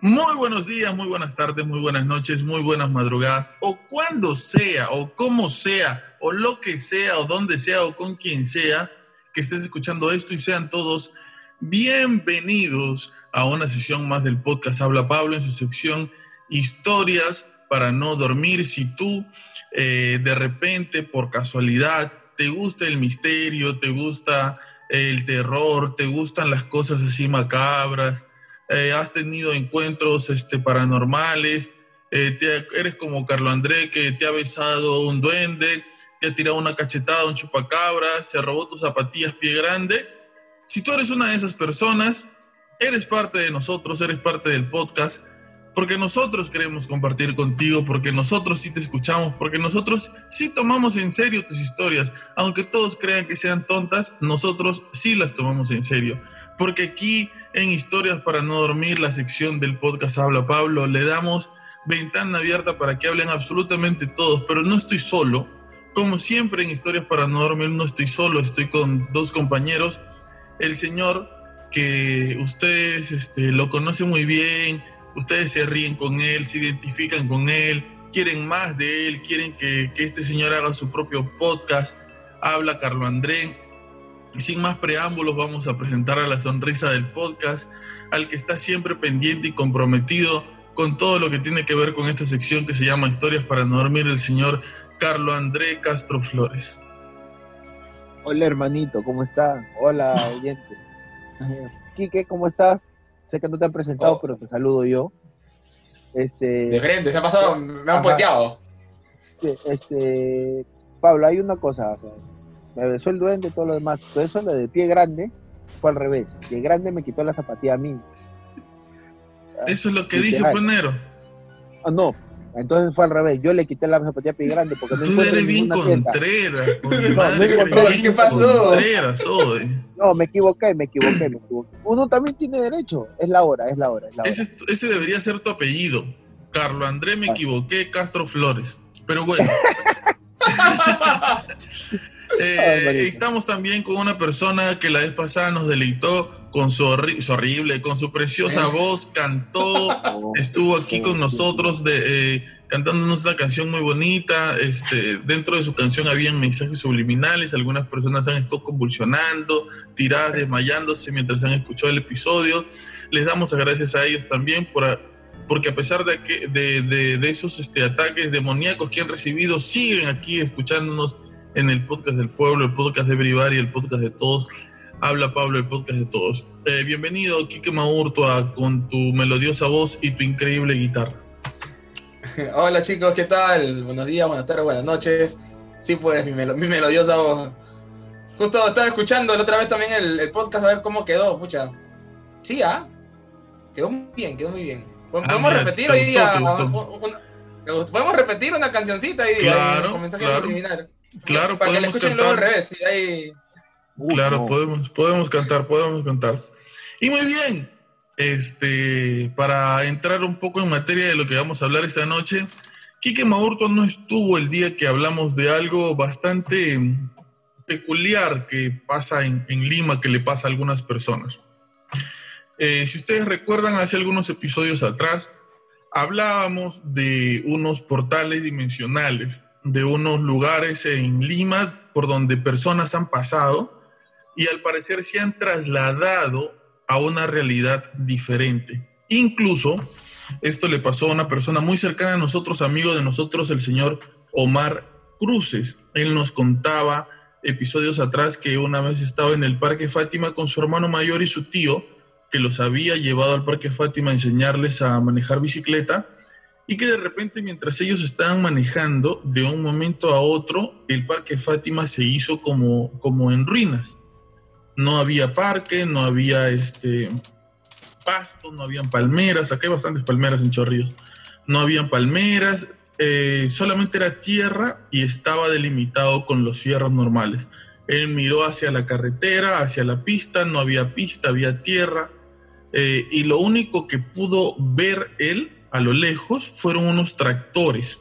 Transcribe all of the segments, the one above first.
Muy buenos días, muy buenas tardes, muy buenas noches, muy buenas madrugadas, o cuando sea, o como sea, o lo que sea, o donde sea, o con quien sea que estés escuchando esto y sean todos bienvenidos a una sesión más del podcast Habla Pablo en su sección Historias para no dormir. Si tú eh, de repente, por casualidad, te gusta el misterio, te gusta el terror, te gustan las cosas así macabras, eh, has tenido encuentros este, paranormales, eh, eres como Carlo André que te ha besado un duende, te ha tirado una cachetada, un chupacabra, se robó tus zapatillas pie grande. Si tú eres una de esas personas, eres parte de nosotros, eres parte del podcast, porque nosotros queremos compartir contigo, porque nosotros sí te escuchamos, porque nosotros sí tomamos en serio tus historias. Aunque todos crean que sean tontas, nosotros sí las tomamos en serio. Porque aquí en Historias para no dormir, la sección del podcast Habla Pablo, le damos ventana abierta para que hablen absolutamente todos, pero no estoy solo. Como siempre en Historias para no dormir, no estoy solo, estoy con dos compañeros. El señor que ustedes este, lo conocen muy bien, ustedes se ríen con él, se identifican con él, quieren más de él, quieren que, que este señor haga su propio podcast. Habla Carlo André, sin más preámbulos, vamos a presentar a la sonrisa del podcast, al que está siempre pendiente y comprometido con todo lo que tiene que ver con esta sección que se llama Historias para no dormir, el señor Carlo André Castro Flores. Hola hermanito, ¿cómo está? Hola oyente. Quique, ¿cómo estás? Sé que no te han presentado, oh. pero te saludo yo. Este, de frente, se ha pasado, me han puenteado. Este, Pablo, hay una cosa, o sea, me besó el duende, todo lo demás. Todo eso lo de pie grande fue al revés. Pie grande me quitó la zapatilla a mí. Eso es lo que dije, Ponero. Ah, no, entonces fue al revés. Yo le quité la zapatilla a pie grande porque no Tú eres bien contreras. no, ¿Qué pasó? No, me equivoqué, me equivoqué, me equivoqué. Uno también tiene derecho. Es la hora, es la hora. Es la hora. Ese, ese, debería ser tu apellido. Carlo André, me ah. equivoqué, Castro Flores. Pero bueno. Eh, estamos también con una persona que la vez pasada nos deleitó con su, horrible, con su preciosa eh. voz, cantó, estuvo aquí con nosotros de, eh, cantándonos una canción muy bonita. Este, dentro de su canción habían mensajes subliminales, algunas personas han estado convulsionando, tiradas, desmayándose mientras han escuchado el episodio. Les damos las gracias a ellos también por, porque a pesar de, que, de, esos este, ataques demoníacos que han recibido, siguen aquí escuchándonos en el podcast del pueblo, el podcast de Brivari, el podcast de todos. Habla Pablo, el podcast de todos. Eh, bienvenido, Kike Maurtua, con tu melodiosa voz y tu increíble guitarra. Hola chicos, ¿qué tal? Buenos días, buenas tardes, buenas noches. Sí, pues mi, melodiosa voz. Justo estaba escuchando la otra vez también el, podcast a ver cómo quedó, pucha. Sí, ¿ah? Quedó muy bien, quedó muy bien. Ah, podemos repetir hoy día. podemos repetir una cancioncita ahí. Claro, claro. Claro, para que le escuchen luego al revés. Claro, podemos, podemos cantar, podemos cantar. Y muy bien, este, para entrar un poco en materia de lo que vamos a hablar esta noche, Quique Maurto no estuvo el día que hablamos de algo bastante peculiar que pasa en, Lima, que le pasa a algunas personas. Eh, si ustedes recuerdan, hace algunos episodios atrás, hablábamos de unos portales dimensionales de unos lugares en Lima por donde personas han pasado y al parecer se han trasladado a una realidad diferente. Incluso esto le pasó a una persona muy cercana a nosotros, amigo de nosotros, el señor Omar Cruces. Él nos contaba episodios atrás que una vez estaba en el Parque Fátima con su hermano mayor y su tío, que los había llevado al Parque Fátima a enseñarles a manejar bicicleta y que de repente mientras ellos estaban manejando, de un momento a otro, el parque Fátima se hizo como, como en ruinas. No había parque, no había este pasto, no habían palmeras, acá hay bastantes palmeras en Chorrillos, no habían palmeras, eh, solamente era tierra y estaba delimitado con los fierros normales. Él miró hacia la carretera, hacia la pista, no había pista, había tierra, eh, y lo único que pudo ver él a lo lejos fueron unos tractores,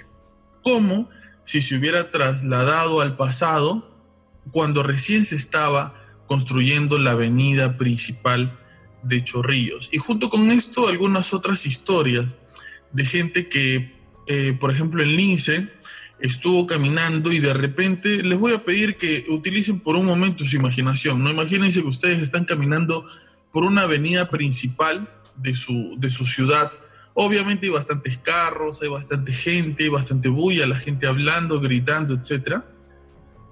como si se hubiera trasladado al pasado cuando recién se estaba construyendo la avenida principal de Chorrillos. Y junto con esto, algunas otras historias de gente que, eh, por ejemplo, en Lince estuvo caminando y de repente les voy a pedir que utilicen por un momento su imaginación. No imagínense que ustedes están caminando por una avenida principal de su, de su ciudad. Obviamente hay bastantes carros, hay bastante gente, bastante bulla, la gente hablando, gritando, etc.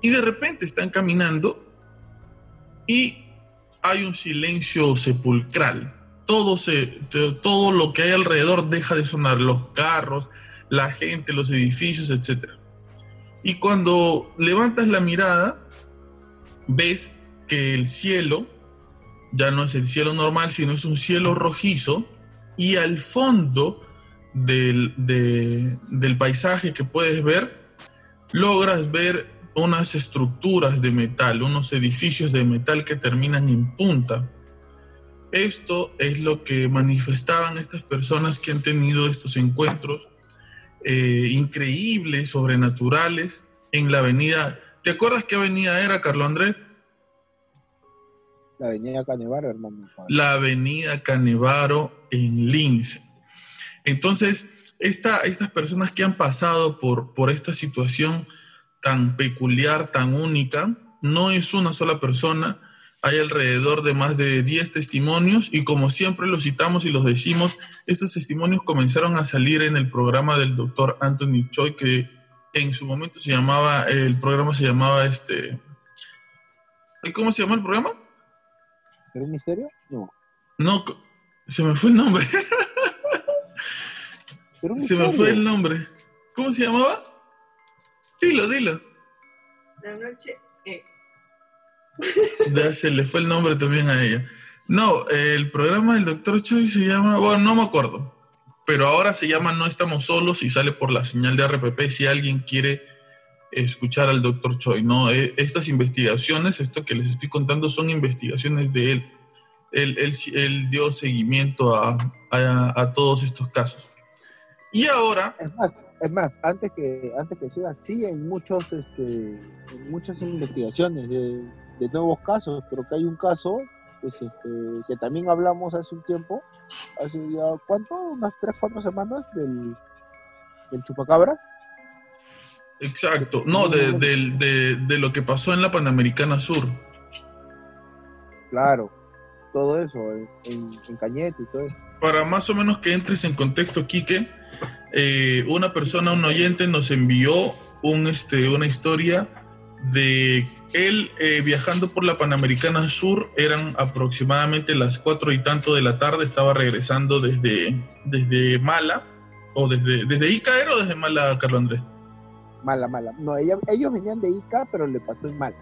Y de repente están caminando y hay un silencio sepulcral. Todo, se, todo lo que hay alrededor deja de sonar, los carros, la gente, los edificios, etc. Y cuando levantas la mirada, ves que el cielo ya no es el cielo normal, sino es un cielo rojizo y al fondo del, del paisaje que puedes ver, logras ver unas estructuras de metal, unos edificios de metal que terminan en punta. Esto es lo que manifestaban estas personas que han tenido estos encuentros eh, increíbles, sobrenaturales, en la avenida. ¿Te acuerdas qué avenida era, Carlos Andrés? La avenida Canevaro, hermano. La avenida Canevaro en Lince. Entonces, estas personas que han pasado por, por esta situación tan peculiar, tan única. No es una sola persona, hay alrededor de más de 10 testimonios y como siempre los citamos y los decimos, estos testimonios comenzaron a salir en el programa del doctor Anthony Choi, que en su momento se llamaba, el programa se llamaba este... ¿Cómo se llama el programa? ¿Era un misterio? No. No, se me fue el nombre. se me fue el nombre. ¿Cómo se llamaba? Dilo, dilo. La noche. Eh. Ya se le fue el nombre también a ella. No, el programa del Doctor Choi se llama. Bueno, no me acuerdo. Pero ahora se llama No estamos solos y sale por la señal de RPP si alguien quiere escuchar al Doctor Choi. No, eh, estas investigaciones, esto que les estoy contando, son investigaciones de él. Él, él, dio seguimiento a, a, todos estos casos. Y ahora. Es más, antes que antes que siga, sí en muchos este muchas investigaciones de, nuevos casos, pero que hay un caso que, este, que también hablamos hace un tiempo, hace ya cuánto, unas 3, 4 semanas del, del chupacabra. Exacto, no, de, de, de, lo que pasó en la Panamericana Sur. Claro, todo eso, en, en Cañete y todo eso. Para más o menos que entres en contexto, Quique, eh, una persona, un oyente, nos envió un, este, una historia de él eh, viajando por la Panamericana Sur, eran aproximadamente las cuatro y tanto de la tarde, estaba regresando desde, desde Mala, o desde, desde Ica era o desde Mala, Carlos Andrés. Mala, mala. No, ellos venían de Ica, pero le pasó en Mala.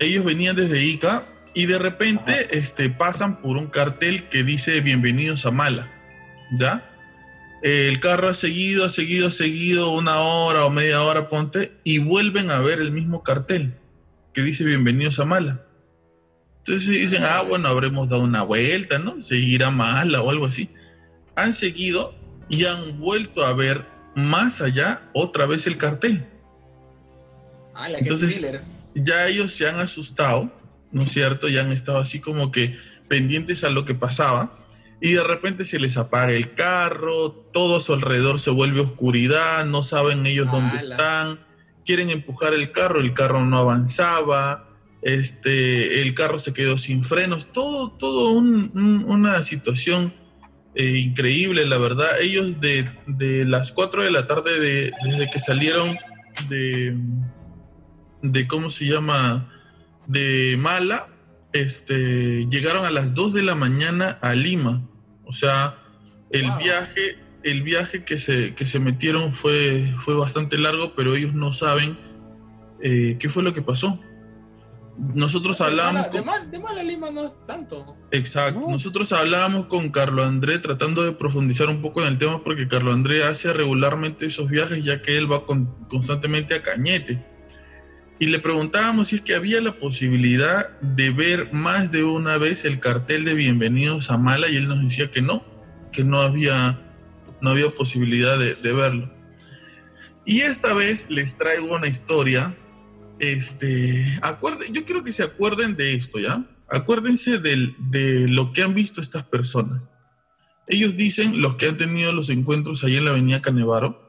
Ellos venían desde Ica y de repente este, pasan por un cartel que dice bienvenidos a Mala, ¿ya? el carro ha seguido, ha seguido, ha seguido una hora o media hora, ponte, y vuelven a ver el mismo cartel que dice bienvenidos a Mala. Entonces dicen, ah, bueno, habremos dado una vuelta, ¿no? Seguir a Mala o algo así. Han seguido y han vuelto a ver más allá otra vez el cartel. Entonces, ya ellos se han asustado, ¿no es cierto? Ya han estado así como que pendientes a lo que pasaba y de repente se les apaga el carro, todo a su alrededor se vuelve oscuridad, no saben ellos dónde están, quieren empujar el carro, el carro no avanzaba, este, el carro se quedó sin frenos, todo, todo una situación eh, increíble, la verdad. Ellos de, las 4 de la tarde, de, desde que salieron de, de, ¿cómo se llama? De Mala, este, llegaron a las 2 de la mañana a Lima o sea, el viaje, el viaje que se, que se metieron fue, fue bastante largo, pero ellos no saben eh, qué fue lo que pasó. Nosotros hablábamos. De, mal, de Mala Lima no es tanto. Exacto. Nosotros hablábamos con Carlos André tratando de profundizar un poco en el tema porque Carlos André hace regularmente esos viajes ya que él va constantemente a Cañete. Y le preguntábamos si es que había la posibilidad de ver más de una vez el cartel de Bienvenidos a Mala y él nos decía que no, que no había, no había posibilidad de, verlo. Y esta vez les traigo una historia. Este, acuerden, yo quiero que se acuerden de esto, ¿ya? Acuérdense del- de lo que han visto estas personas. Ellos dicen, los que han tenido los encuentros ahí en la avenida Canevaro,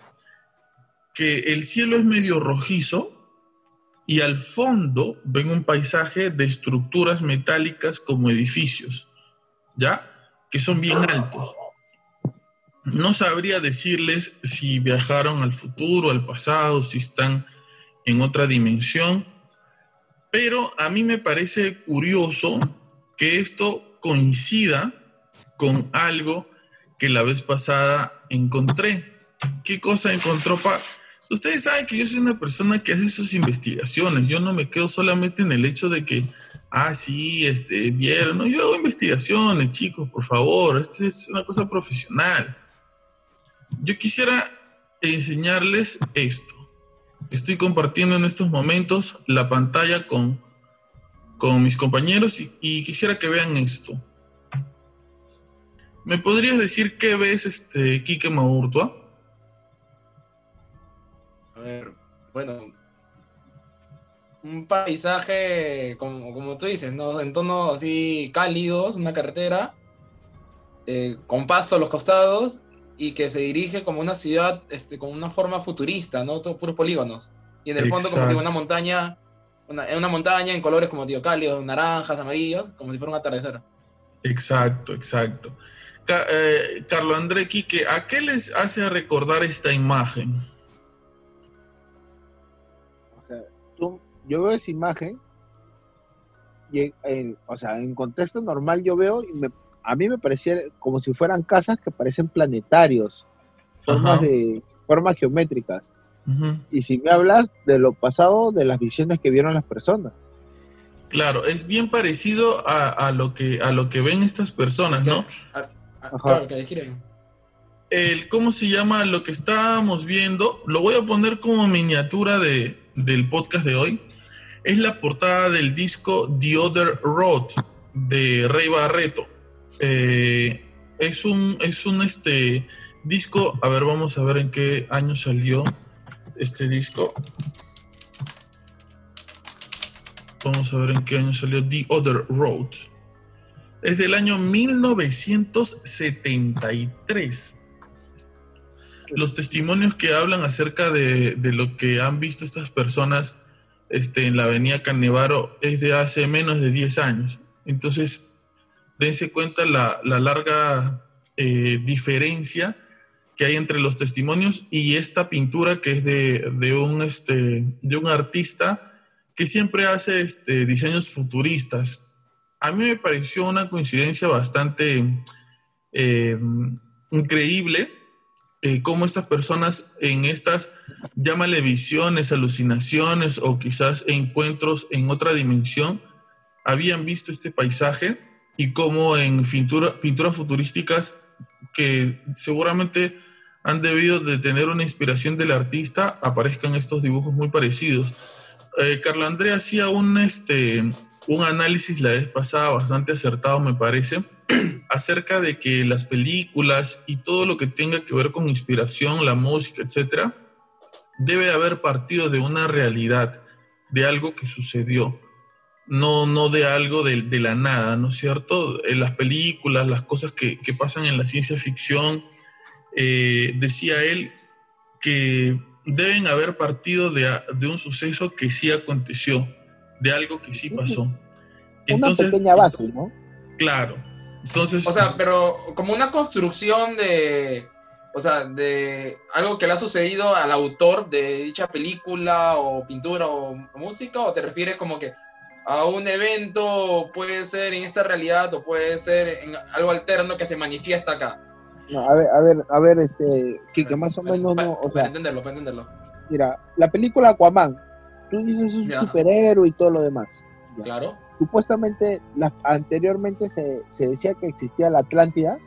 que el cielo es medio rojizo y al fondo ven un paisaje de estructuras metálicas como edificios, ¿ya? Que son bien altos. No sabría decirles si viajaron al futuro, al pasado, si están en otra dimensión, pero a mí me parece curioso que esto coincida con algo que la vez pasada encontré. ¿Qué cosa encontró Pa? Ustedes saben que yo soy una persona que hace sus investigaciones. Yo no me quedo solamente en el hecho de que, ah, sí, este, vieron. No, yo hago investigaciones, chicos, por favor. Esto es una cosa profesional. Yo quisiera enseñarles esto. Estoy compartiendo en estos momentos la pantalla con, con mis compañeros y, quisiera que vean esto. ¿Me podrías decir qué ves, este, Quique Maurtua? A ver, bueno. Un paisaje, como, como tú dices, ¿no? En tonos así cálidos, una carretera, eh, con pasto a los costados y que se dirige como una ciudad, este, con una forma futurista, ¿no? Todos puros polígonos. Y en el fondo, como digo, una Exacto. montaña, una, una montaña en colores como digo, cálidos, naranjas, amarillos, como si fuera un atardecer. Exacto, exacto. Ca- eh, Carlos André Quique, ¿a qué les hace recordar esta imagen? O sea, tú- yo veo esa imagen y, en- en- o sea, en contexto normal yo veo y me- a mí me parecía como si fueran casas que parecen planetarios, formas Ajá. de formas geométricas. Y si me hablas de lo pasado, de las visiones que vieron las personas. Claro, es bien parecido a, a lo que, a lo que ven estas personas, ¿no? Ajá. claro, que giren. El, ¿Cómo se llama? Lo que estábamos viendo, lo voy a poner como miniatura de, del podcast de hoy, es la portada del disco The Other Road de Rey Barreto. Eh, es un, es un este, disco, a ver, vamos a ver en qué año salió este disco. Vamos a ver en qué año salió The Other Road. Es del año 1973. Los testimonios que hablan acerca de, de lo que han visto estas personas este, en la avenida Canevaro es de hace menos de 10 años. Entonces, dense cuenta la, la larga eh, diferencia que hay entre los testimonios y esta pintura que es de, de un, este, de un artista que siempre hace este, diseños futuristas. A mí me pareció una coincidencia bastante eh, increíble eh, cómo estas personas en estas, llámale visiones, alucinaciones o quizás encuentros en otra dimensión, habían visto este paisaje y cómo en pintura, pinturas futurísticas que seguramente han debido de tener una inspiración del artista, aparezcan estos dibujos muy parecidos. Eh, Carlos André hacía un, este, un análisis la vez pasada bastante acertado, me parece, acerca de que las películas y todo lo que tenga que ver con inspiración, la música, etcétera, debe haber partido de una realidad, de algo que sucedió, no, no de algo de, de la nada, ¿no es cierto? En las películas, las cosas que, que pasan en la ciencia ficción, eh, decía él que deben haber partido de, de, un suceso que sí aconteció, de algo que sí pasó. Entonces, una pequeña base, ¿no? Claro. Entonces, o sea, pero como una construcción de, o sea, de algo que le ha sucedido al autor de dicha película o pintura o música, o te refieres como que a un evento puede ser en esta realidad o puede ser en algo alterno que se manifiesta acá. No, a ver, a ver, a ver, este, que, que más o menos para, no, o para sea, entenderlo, para entenderlo. Mira, la película Aquaman, tú dices es un Ya. superhéroe y todo lo demás. Ya. Claro. Supuestamente, la, anteriormente se, se decía que existía la Atlántida,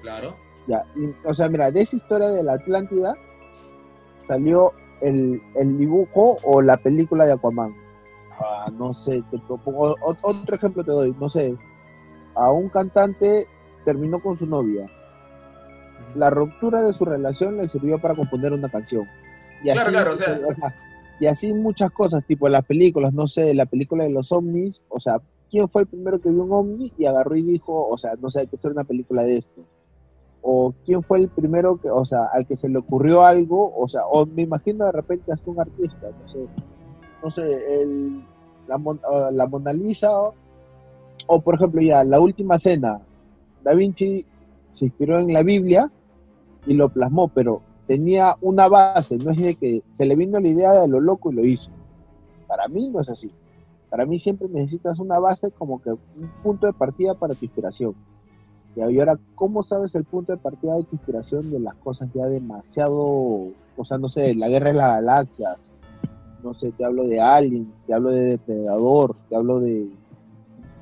Claro. ya, y, o sea, mira, de esa historia de la Atlántida salió el, el dibujo o la película de Aquaman. No sé, te propongo, otro ejemplo te doy, no sé, a un cantante terminó con su novia, la ruptura de su relación le sirvió para componer una canción. Y Claro, así, claro, o sea- y así muchas cosas, tipo las películas, no sé, la película de los ovnis, o sea, quién fue el primero que vio un ovni y agarró y dijo, o sea, no sé, hay que hacer una película de esto. O quién fue el primero que, o sea, al que se le ocurrió algo, o sea, o me imagino de repente hasta un artista, no sé, no sé, el, ah, la Mona Lisa, o, o, por ejemplo ya, la última cena, Da Vinci se inspiró en la Biblia y lo plasmó, pero tenía una base, no es de que se le vino la idea de lo loco y lo hizo. Para mí no es así. Para mí siempre necesitas una base como que un punto de partida para tu inspiración. Y ahora, ¿cómo sabes el punto de partida de tu inspiración de las cosas ya demasiado, o sea, no sé, la guerra de las galaxias, no sé, te hablo de Aliens, te hablo de Depredador, te hablo de,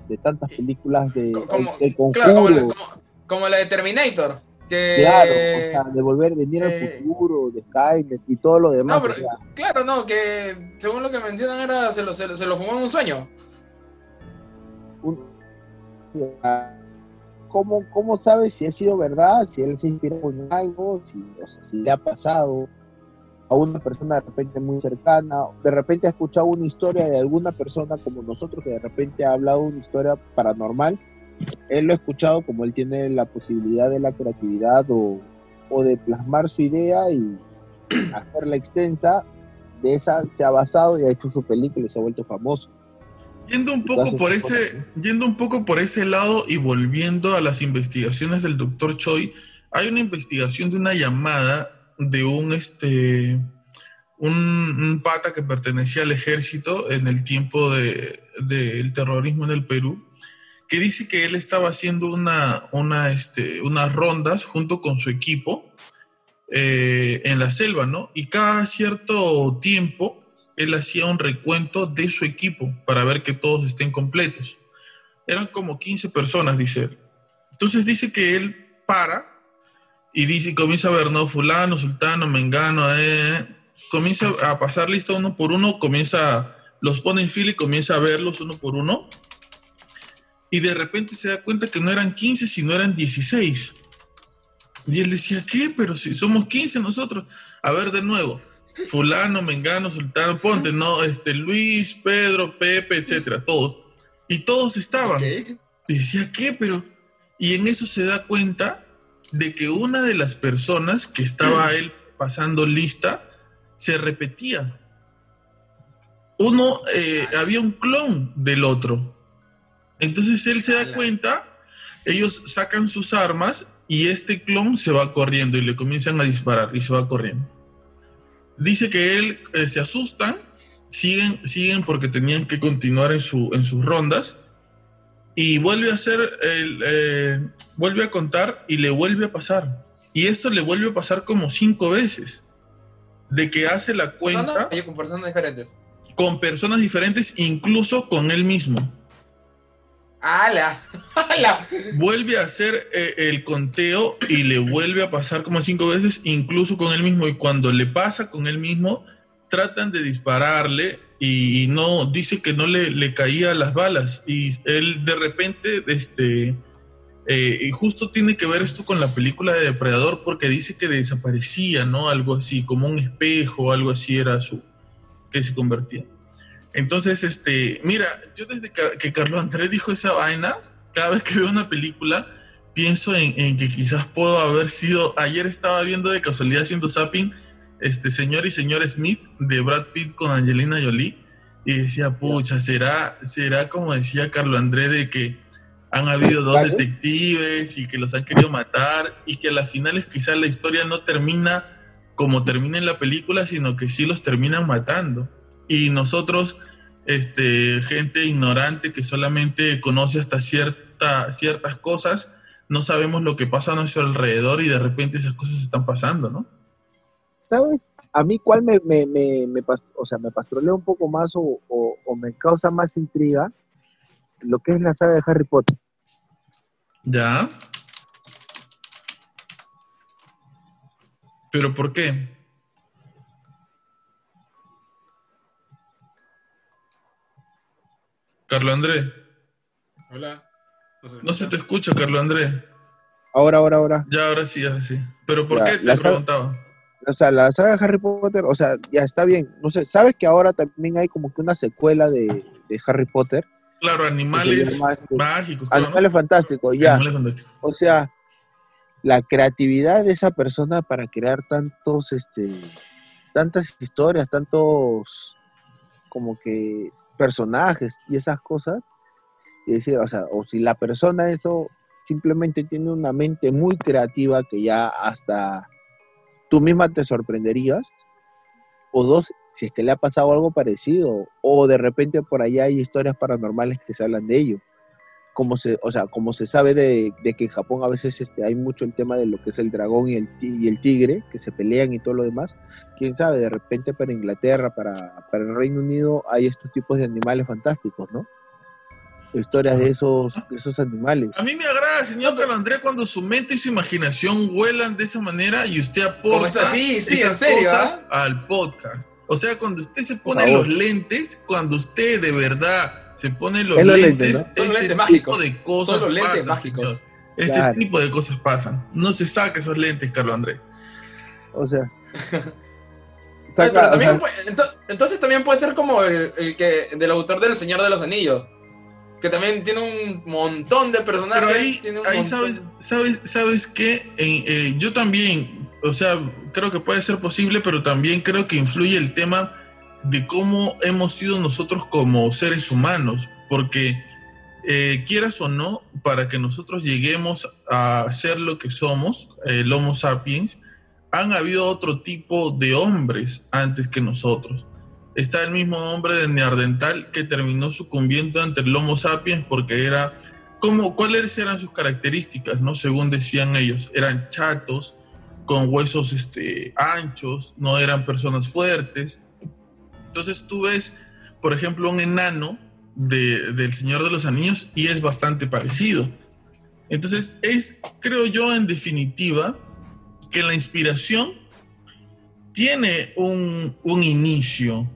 de tantas películas de, Co- como- Conjuro, Claro, como la, como- como la de Terminator. Que, claro, o sea, de volver, venir al eh, futuro, de Skynet y todo lo demás. No, pero- o sea, Claro, no, que según lo que mencionan era se lo, se lo, se lo fumó en un sueño. ¿Cómo, ¿Cómo sabes si ha sido verdad? Si él se inspiró en algo, si, o sea, si le ha pasado a una persona de repente muy cercana, de repente ha escuchado una historia de alguna persona como nosotros que de repente ha hablado una historia paranormal, él lo ha escuchado como él tiene la posibilidad de la creatividad o, o de plasmar su idea y hacerla extensa, de esa se ha basado y ha hecho su película y se ha vuelto famoso. Yendo un poco por son ese, yendo un poco por ese lado y volviendo a las investigaciones del doctor Choi, hay una investigación de una llamada de un este un, pata que pertenecía al ejército en el tiempo de- del terrorismo en el Perú, que dice que él estaba haciendo una, una, este, unas rondas junto con su equipo eh, en la selva, ¿no? Y cada cierto tiempo él hacía un recuento de su equipo para ver que todos estén completos. Eran como 15 personas, dice él. Entonces dice que él para y dice, comienza a ver, no, fulano, sultano, mengano, eh, comienza a pasar lista uno por uno, comienza, los pone en fila y comienza a verlos uno por uno. Y de repente se da cuenta que no eran 15, sino eran 16. Y él decía, ¿qué? Pero si somos 15 nosotros. A ver de nuevo. Fulano, Mengano, Sultano, ponte, no, este, Luis, Pedro, Pepe, etcétera, todos. Y todos estaban. Y decía, ¿qué? Pero. Y en eso se da cuenta de que una de las personas que estaba él pasando lista se repetía. Uno, eh, había un clon del otro. Entonces él se da cuenta, ellos sacan sus armas y este clon se va corriendo y le comienzan a disparar y se va corriendo. Dice que él eh, se asustan, siguen, siguen porque tenían que continuar en, su, en sus rondas y vuelve a hacer, el, eh, vuelve a contar y le vuelve a pasar. Y esto le vuelve a pasar como cinco veces. De que hace la cuenta oye, con personas diferentes. con personas diferentes, incluso con él mismo. ¡Hala! ¡Hala! Vuelve a hacer eh, el conteo y le vuelve a pasar como cinco veces, incluso con él mismo. Y cuando le pasa con él mismo, tratan de dispararle y, no, dice que no le, le caía las balas. Y él de repente, este, eh, y justo tiene que ver esto con la película de Depredador, porque dice que desaparecía, ¿no? Algo así, como un espejo, algo así era su, que se convertía. Entonces, este, mira, yo desde que, Carlos Andrés dijo esa vaina, cada vez que veo una película, pienso en, en que quizás puedo haber sido, ayer estaba viendo de casualidad haciendo zapping, este señor y señor Smith de Brad Pitt con Angelina Jolie, y decía, pucha, será, será como decía Carlos Andrés de que han habido dos detectives y que los han querido matar y que a las finales quizás la historia no termina como termina en la película, sino que sí los terminan matando. Y nosotros, este, gente ignorante que solamente conoce hasta cierta, ciertas cosas, no sabemos lo que pasa a nuestro alrededor y de repente esas cosas están pasando, ¿no? ¿Sabes? A mí cuál me, me, me, me o sea, me pastrolea un poco más o, o- o me causa más intriga lo que es la saga de Harry Potter. ¿Ya? ¿Pero por qué? Carlos Andrés, Hola. no se te escucha, Carlos Andrés. Ahora, ahora, ahora. Ya, ahora sí, ahora sí. ¿Pero por Ya, qué te la saga- preguntaba? O sea, la saga de Harry Potter, o sea, ya está bien. No sé, ¿sabes que ahora también hay como que una secuela de, de Harry Potter? Claro, animales llama, este, mágicos. Animales fantásticos, ya. Animales fantásticos. O sea, la creatividad de esa persona para crear tantos, este, tantas historias, tantos como que personajes y esas cosas, y decir, o sea, o si la persona eso simplemente tiene una mente muy creativa que ya hasta tú misma te sorprenderías, o dos, si es que le ha pasado algo parecido, o de repente por allá hay historias paranormales que se hablan de ello. Como se, o sea, como se sabe de, de que en Japón a veces este, hay mucho el tema de lo que es el dragón y el, y el tigre, que se pelean y todo lo demás, quién sabe, de repente para Inglaterra, para, para el Reino Unido hay estos tipos de animales fantásticos, ¿no? Historias de esos, de esos animales. A mí me agrada, señor Carlos Andrés, cuando su mente y su imaginación vuelan de esa manera y usted aporta sí, sí, esas en serio, cosas ¿ah? al podcast. O sea, cuando usted se pone los lentes, cuando usted de verdad se pone los Es los lentes, lentes, ¿no? Son este lentes tipo mágicos. de cosas Son los lentes pasan, mágicos. señor. Este Claro. tipo de cosas pasan. No se saque esos lentes, Carlos Andrés. O sea. Ay, saca- pero o también sea, puede- ento- entonces también puede ser como el, el que del autor del Señor de los Anillos. Que también tiene un montón de personajes. Pero ahí, tiene un ahí montón- sabes, sabes, sabes que eh, yo también, o sea, creo que puede ser posible, pero también creo que influye el tema de cómo hemos sido nosotros como seres humanos, porque eh, quieras o no, para que nosotros lleguemos a ser lo que somos, el Homo sapiens, han habido otro tipo de hombres antes que nosotros. Está el mismo hombre de Neandertal que terminó sucumbiendo ante el Homo sapiens porque era ¿Cómo, ¿Cuáles eran sus características, no? Según decían ellos, eran chatos, con huesos este, anchos, no eran personas fuertes. Entonces tú ves, por ejemplo, un enano de, del Señor de los Anillos y es bastante parecido. Entonces es, creo yo, en definitiva, que la inspiración tiene un, un inicio.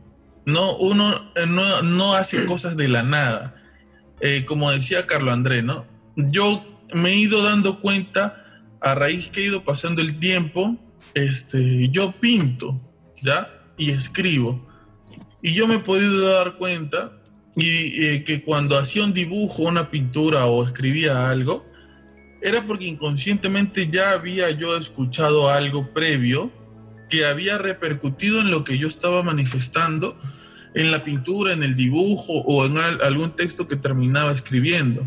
No, uno eh, no, no hace cosas de la nada eh, como decía Carlos André, ¿no? Yo me he ido dando cuenta a raíz que he ido pasando el tiempo, este, yo pinto, ¿ya? Y escribo. Y yo me he podido dar cuenta y, eh, que cuando hacía un dibujo, una pintura o escribía algo, era porque inconscientemente ya había yo escuchado algo previo que había repercutido en lo que yo estaba manifestando en la pintura, en el dibujo o en al- algún texto que terminaba escribiendo.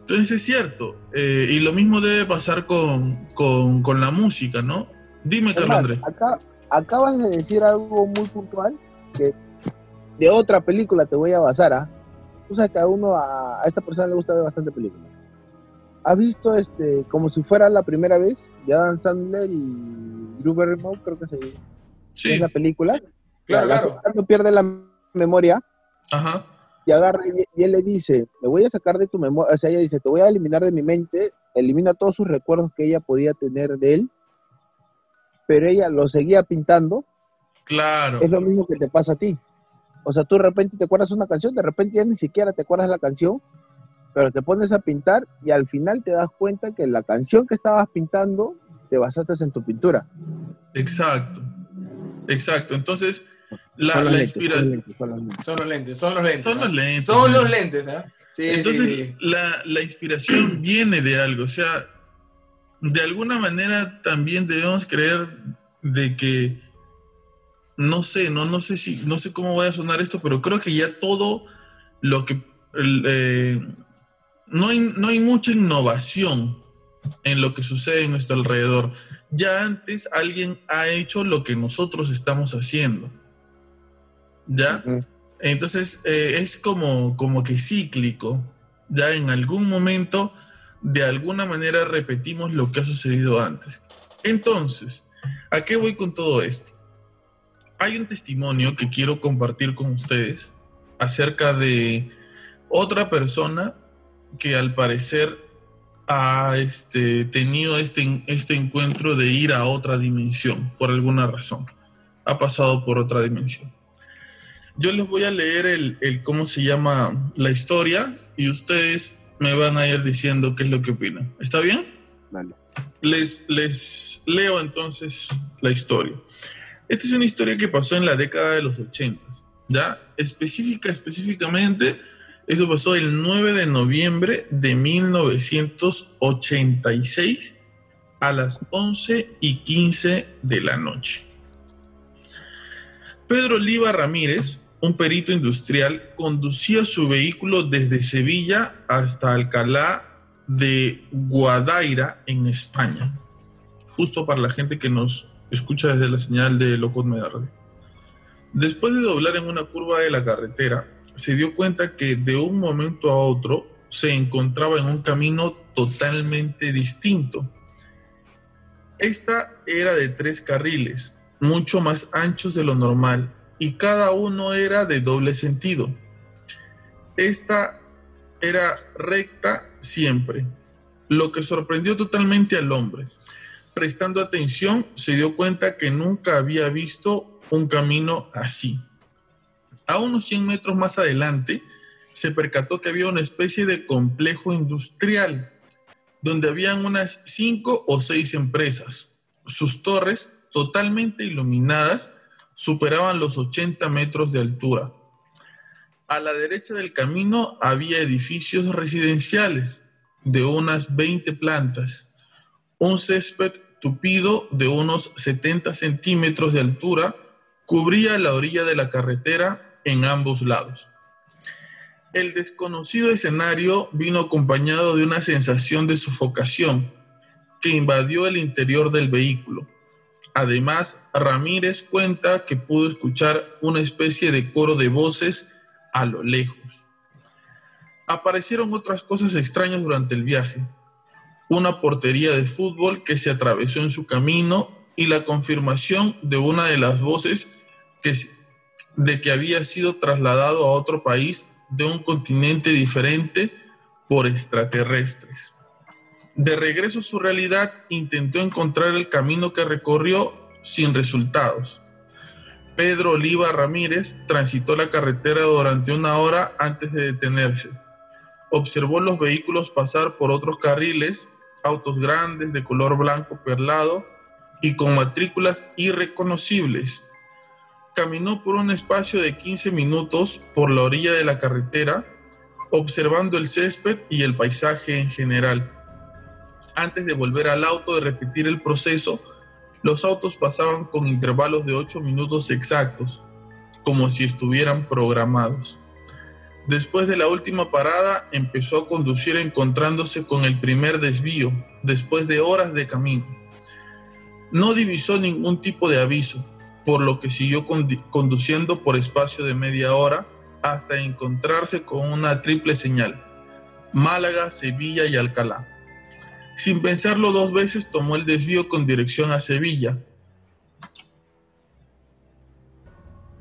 Entonces es cierto, eh, y lo mismo debe pasar con, con- con la música, ¿no? Dime, Carlos Andrés. acá, acabas de decir algo muy puntual que de otra película te voy a basar, ¿ah? Tú sabes que a uno, a, a esta persona le gusta ver bastante películas. ¿Has visto este, como si fuera la primera vez, de Adam Sandler y Drew Barrymore, creo que se Sí, es la película? Claro, La- la claro. no pierde la memoria ajá, y agarra y, y él le dice, me voy a sacar de tu memoria, o sea, ella dice, te voy a eliminar de mi mente, elimina todos sus recuerdos que ella podía tener de él, pero ella lo seguía pintando claro. es lo mismo que te pasa a ti. O sea, tú de repente te acuerdas una canción, de repente ya ni siquiera te acuerdas la canción, pero te pones a pintar y al final te das cuenta que la canción que estabas pintando te basaste en tu pintura. Exacto, exacto. Entonces, la, Son los la lentes, son los lentes, son los lentes. Son los lentes, son los lentes. Son ¿ah? los lentes. Son ¿no? los lentes. Sí, Entonces, sí, sí. La, la inspiración viene de algo. O sea, de alguna manera también debemos creer de que, no sé, no, no sé si, no sé cómo vaya a sonar esto, pero creo que ya todo lo que, eh, no, hay, no hay mucha innovación en lo que sucede en nuestro alrededor. Ya antes alguien ha hecho lo que nosotros estamos haciendo. ¿Ya? Entonces eh, es como, como que cíclico. Ya en algún momento, de alguna manera, repetimos lo que ha sucedido antes. Entonces, ¿a qué voy con todo esto? Hay un testimonio que quiero compartir con ustedes acerca de otra persona que al parecer ha este, tenido este, este encuentro de ir a otra dimensión por alguna razón. Ha pasado por otra dimensión. Yo les voy a leer el, el cómo se llama la historia y ustedes me van a ir diciendo qué es lo que opinan. ¿Está bien? Vale. Les, les leo entonces la historia. Esta es una historia que pasó en la década de los 80, ¿ya? Específica, específicamente Eso pasó el 9 de noviembre de 1986 a las 11 y 15 de la noche. Pedro Oliva Ramírez, un perito industrial, conducía su vehículo desde Sevilla hasta Alcalá de Guadaira, en España. Justo para la gente que nos escucha desde la señal de Locos Medarde. Después de doblar en una curva de la carretera, se dio cuenta que de un momento a otro se encontraba en un camino totalmente distinto. Esta era de tres carriles, mucho más anchos de lo normal, y cada uno era de doble sentido. Esta era recta siempre, lo que sorprendió totalmente al hombre. Prestando atención, se dio cuenta que nunca había visto un camino así. A unos 100 metros más adelante, se percató que había una especie de complejo industrial, donde habían unas 5 o 6 empresas. Sus torres, totalmente iluminadas, superaban los 80 metros de altura. A la derecha del camino había edificios residenciales de unas 20 plantas, un césped tupido de unos 70 centímetros de altura cubría la orilla de la carretera en ambos lados. El desconocido escenario vino acompañado de una sensación de sofocación que invadió el interior del vehículo. Además, Ramírez cuenta que pudo escuchar una especie de coro de voces a lo lejos. Aparecieron otras cosas extrañas durante el viaje. Una portería de fútbol que se atravesó en su camino y la confirmación de una de las voces de que había sido trasladado a otro país de un continente diferente por extraterrestres. De regreso a su realidad, intentó encontrar el camino que recorrió sin resultados. Pedro Oliva Ramírez transitó la carretera durante una hora antes de detenerse. Observó los vehículos pasar por otros carriles, autos grandes de color blanco perlado y con matrículas irreconocibles caminó por un espacio de 15 minutos por la orilla de la carretera, observando el césped y el paisaje en general. Antes de volver al auto y repetir el proceso, los autos pasaban con intervalos de 8 minutos exactos, como si estuvieran programados. Después de la última parada, empezó a conducir encontrándose con el primer desvío, después de horas de camino. No divisó ningún tipo de aviso, por lo que siguió conduciendo por espacio de media hora hasta encontrarse con una triple señal, Málaga, Sevilla y Alcalá. Sin pensarlo dos veces tomó el desvío con dirección a Sevilla,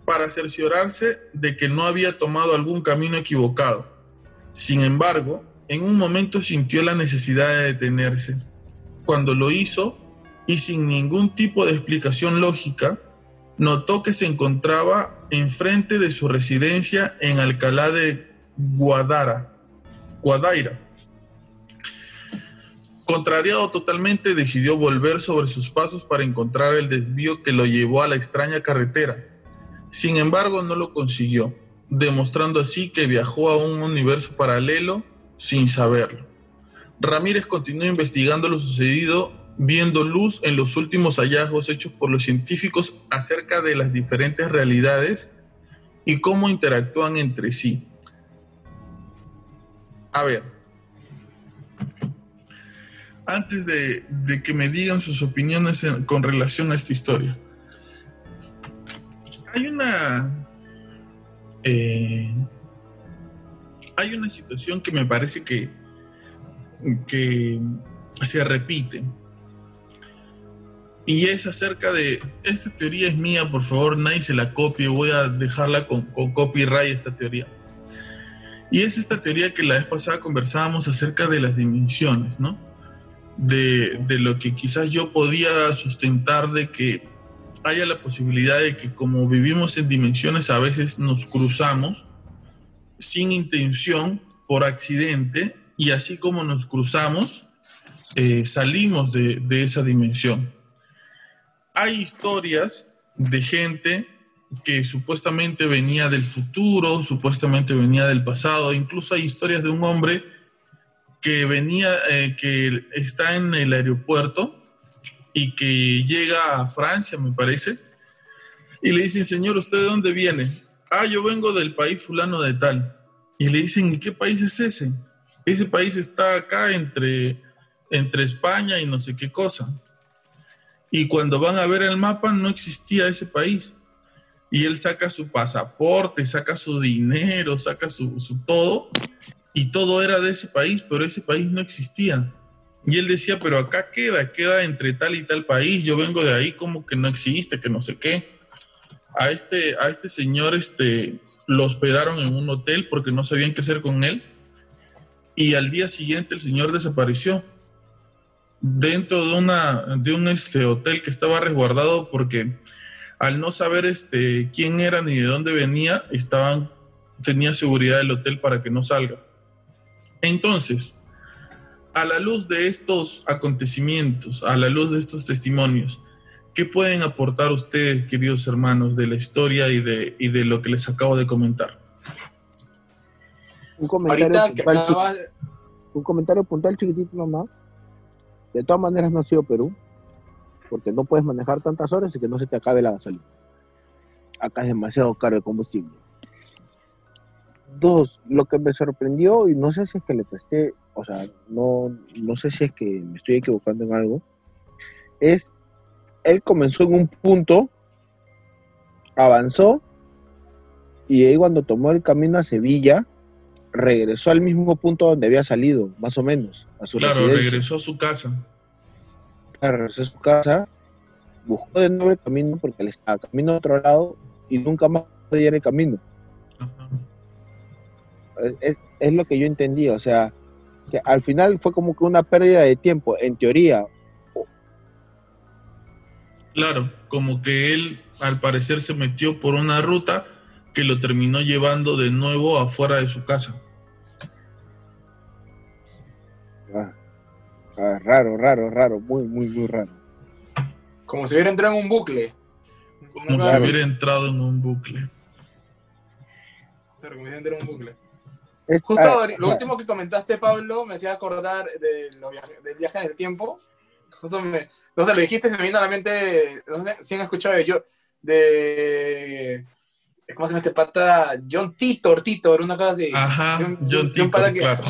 para cerciorarse de que no había tomado algún camino equivocado. Sin embargo, en un momento sintió la necesidad de detenerse. Cuando lo hizo, y sin ningún tipo de explicación lógica, notó que se encontraba enfrente de su residencia en Alcalá de Guadara, Guadaira. Contrariado totalmente, decidió volver sobre sus pasos para encontrar el desvío que lo llevó a la extraña carretera. Sin embargo, no lo consiguió, demostrando así que viajó a un universo paralelo sin saberlo. Ramírez continuó investigando lo sucedido viendo luz en los últimos hallazgos hechos por los científicos acerca de las diferentes realidades y cómo interactúan entre sí. A ver, antes de, que me digan sus opiniones con relación a esta historia, hay una... Eh, hay una situación que me parece que, que se repite y es acerca de, esta teoría es mía, por favor, nadie se la copie, voy a dejarla con, con copyright esta teoría. Y es esta teoría que la vez pasada conversábamos acerca de las dimensiones, ¿no? De, de, lo que quizás yo podía sustentar de que haya la posibilidad de que como vivimos en dimensiones a veces nos cruzamos sin intención, por accidente, y así como nos cruzamos, eh, salimos de, de esa dimensión hay historias de gente que supuestamente venía del futuro, supuestamente venía del pasado. Incluso hay historias de un hombre que venía, eh, que está en el aeropuerto y que llega a Francia, me parece, y le dicen, señor, ¿usted de dónde viene? Ah, yo vengo del país fulano de tal. Y le dicen, ¿y qué país es ese? Ese país está acá entre, entre España y no sé qué cosa. Y cuando van a ver el mapa no existía ese país. Y él saca su pasaporte, saca su dinero, saca su, su todo. Y todo era de ese país, pero ese país no existía. Y él decía, pero acá queda, queda entre tal y tal país, yo vengo de ahí como que no existe, que no sé qué. A este, a este señor este, lo hospedaron en un hotel porque no sabían qué hacer con él. Y al día siguiente el señor desapareció dentro de, una, de un este, hotel que estaba resguardado porque al no saber este, quién era ni de dónde venía, estaban, tenía seguridad el hotel para que no salga. Entonces, a la luz de estos acontecimientos, a la luz de estos testimonios, ¿qué pueden aportar ustedes, queridos hermanos, de la historia y de, y de lo que les acabo de comentar? Un comentario, puntual, un comentario puntual chiquitito nomás. De todas maneras no ha sido Perú, porque no puedes manejar tantas horas y que no se te acabe la gasolina. Acá es demasiado caro el combustible. Dos, lo que me sorprendió, y no sé si es que le presté, o sea, no, no sé si es que me estoy equivocando en algo, es, él comenzó en un punto, avanzó, y ahí cuando tomó el camino a Sevilla, regresó al mismo punto donde había salido, más o menos, a su Claro, residencia. regresó a su casa. regresó a su casa, buscó de nuevo el camino porque él estaba camino a otro lado y nunca más podía ir el camino. Es, es lo que yo entendí, o sea, que al final fue como que una pérdida de tiempo, en teoría. Claro, como que él al parecer se metió por una ruta que lo terminó llevando de nuevo afuera de su casa. Ah, ah, raro, raro, raro, muy, muy, muy raro. Como si hubiera entrado en un bucle. Como Claro. si hubiera entrado en un bucle. Claro, como si hubiera entrado en un bucle. Es- Justo ah, lo ah, último que comentaste, Pablo, me hacía acordar de lo viaje- del viaje en el tiempo. Justo me, no sé, lo dijiste, se me vino a la mente, no sé si han escuchado de yo, de, ¿cómo se llama este pata? John Titor, Titor, una cosa así. Ajá, John de un Tito, pata que- claro.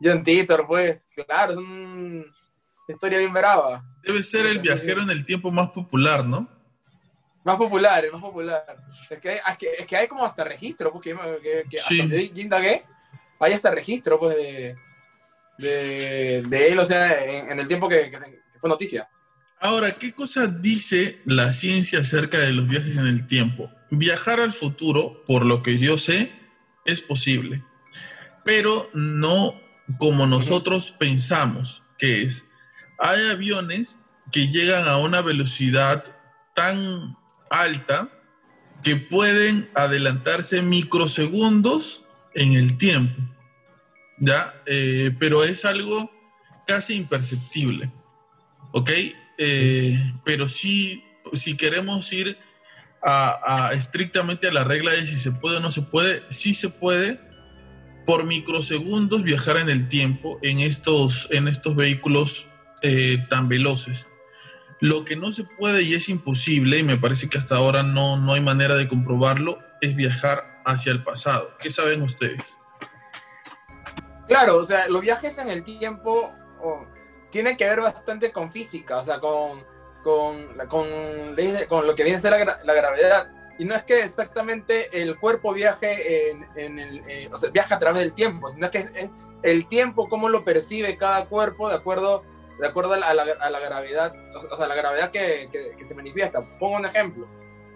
John Titor, pues, claro, es una historia bien brava. Debe ser el viajero en el tiempo más popular, ¿no? Más popular, más popular. Es que es que, es que hay como hasta registro, porque que, que Sí. hasta donde yo indagué, hay hasta registro pues, de, de, de él, o sea, en, en el tiempo que, fue noticia. Ahora, ¿qué cosa dice la ciencia acerca de los viajes en el tiempo? Viajar al futuro, por lo que yo sé, es posible, pero no como nosotros pensamos que es. Hay aviones que llegan a una velocidad tan alta que pueden adelantarse microsegundos en el tiempo, ¿ya? Eh, pero es algo casi imperceptible. ¿ok? Eh, pero sí, si queremos ir a, estrictamente a la regla de si se puede o no se puede, sí se puede por microsegundos viajar en el tiempo en estos, en estos vehículos eh, tan veloces. Lo que no se puede y es imposible, y me parece que hasta ahora no, no hay manera de comprobarlo, es viajar hacia el pasado. ¿Qué saben ustedes? Claro, o sea, los viajes en el tiempo oh, tienen que ver bastante con física, o sea, con, con, con, con lo que viene a ser la, la gravedad. Y no es que exactamente el cuerpo viaje en, en el, eh, o sea, viaja a través del tiempo, sino que es, es el tiempo, cómo lo percibe cada cuerpo de acuerdo, de acuerdo a, la, a la- a la gravedad, o sea, la gravedad que, que- se manifiesta. Pongo un ejemplo.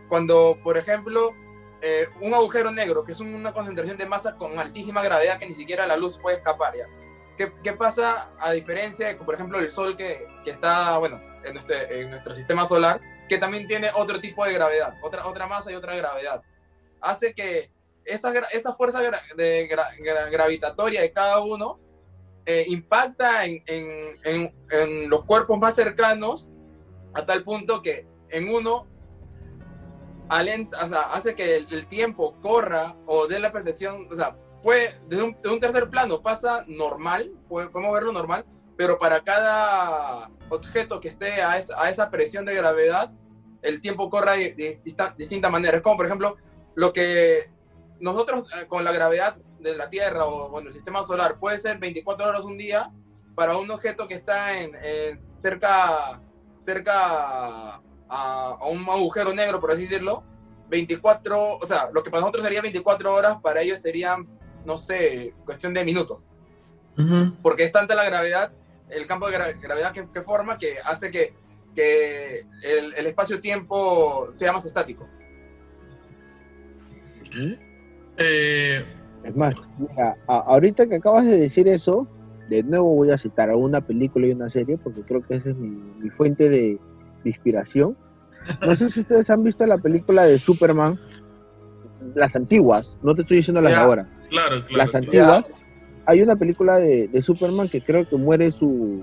Cuando, por ejemplo, eh, un agujero negro, que es una concentración de masa con altísima gravedad que ni siquiera la luz puede escapar, ¿ya? ¿Qué, qué pasa a diferencia de, por ejemplo, el Sol que, que está, bueno, en nuestro, en nuestro sistema solar, que también tiene otro tipo de gravedad, otra, otra masa y otra gravedad? Hace que esa, esa fuerza de gra- gra- gravitatoria de cada uno eh, impacta en, en- en- los cuerpos más cercanos a tal punto que en uno alenta, hace que el, tiempo corra o dé la percepción, o sea, puede, desde un, de un tercer plano pasa normal, puede- podemos verlo normal, pero para cada objeto que esté a esa, a presión de gravedad, el tiempo corra de, de dista- distintas maneras. Como por ejemplo, lo que nosotros eh, con la gravedad de la Tierra o bueno, el sistema solar puede ser 24 horas un día, para un objeto que está en, en cerca, cerca a, a un agujero negro, por así decirlo, 24, o sea, lo que para nosotros sería 24 horas, para ellos serían, no sé, cuestión de minutos Ujú. porque es tanta la gravedad, el campo de gra- gravedad que, que forma, que hace que, que el, el espacio-tiempo sea más estático. Eh, Es más, mira, ahorita que acabas de decir eso, de nuevo voy a citar a una película y una serie, porque creo que esa es mi, mi fuente de, de inspiración. No sé si ustedes han visto la película de Superman, las antiguas, no te estoy diciendo las Ya. ahora, claro, claro. las claro. antiguas. Hay una película de, de Superman que creo que muere su...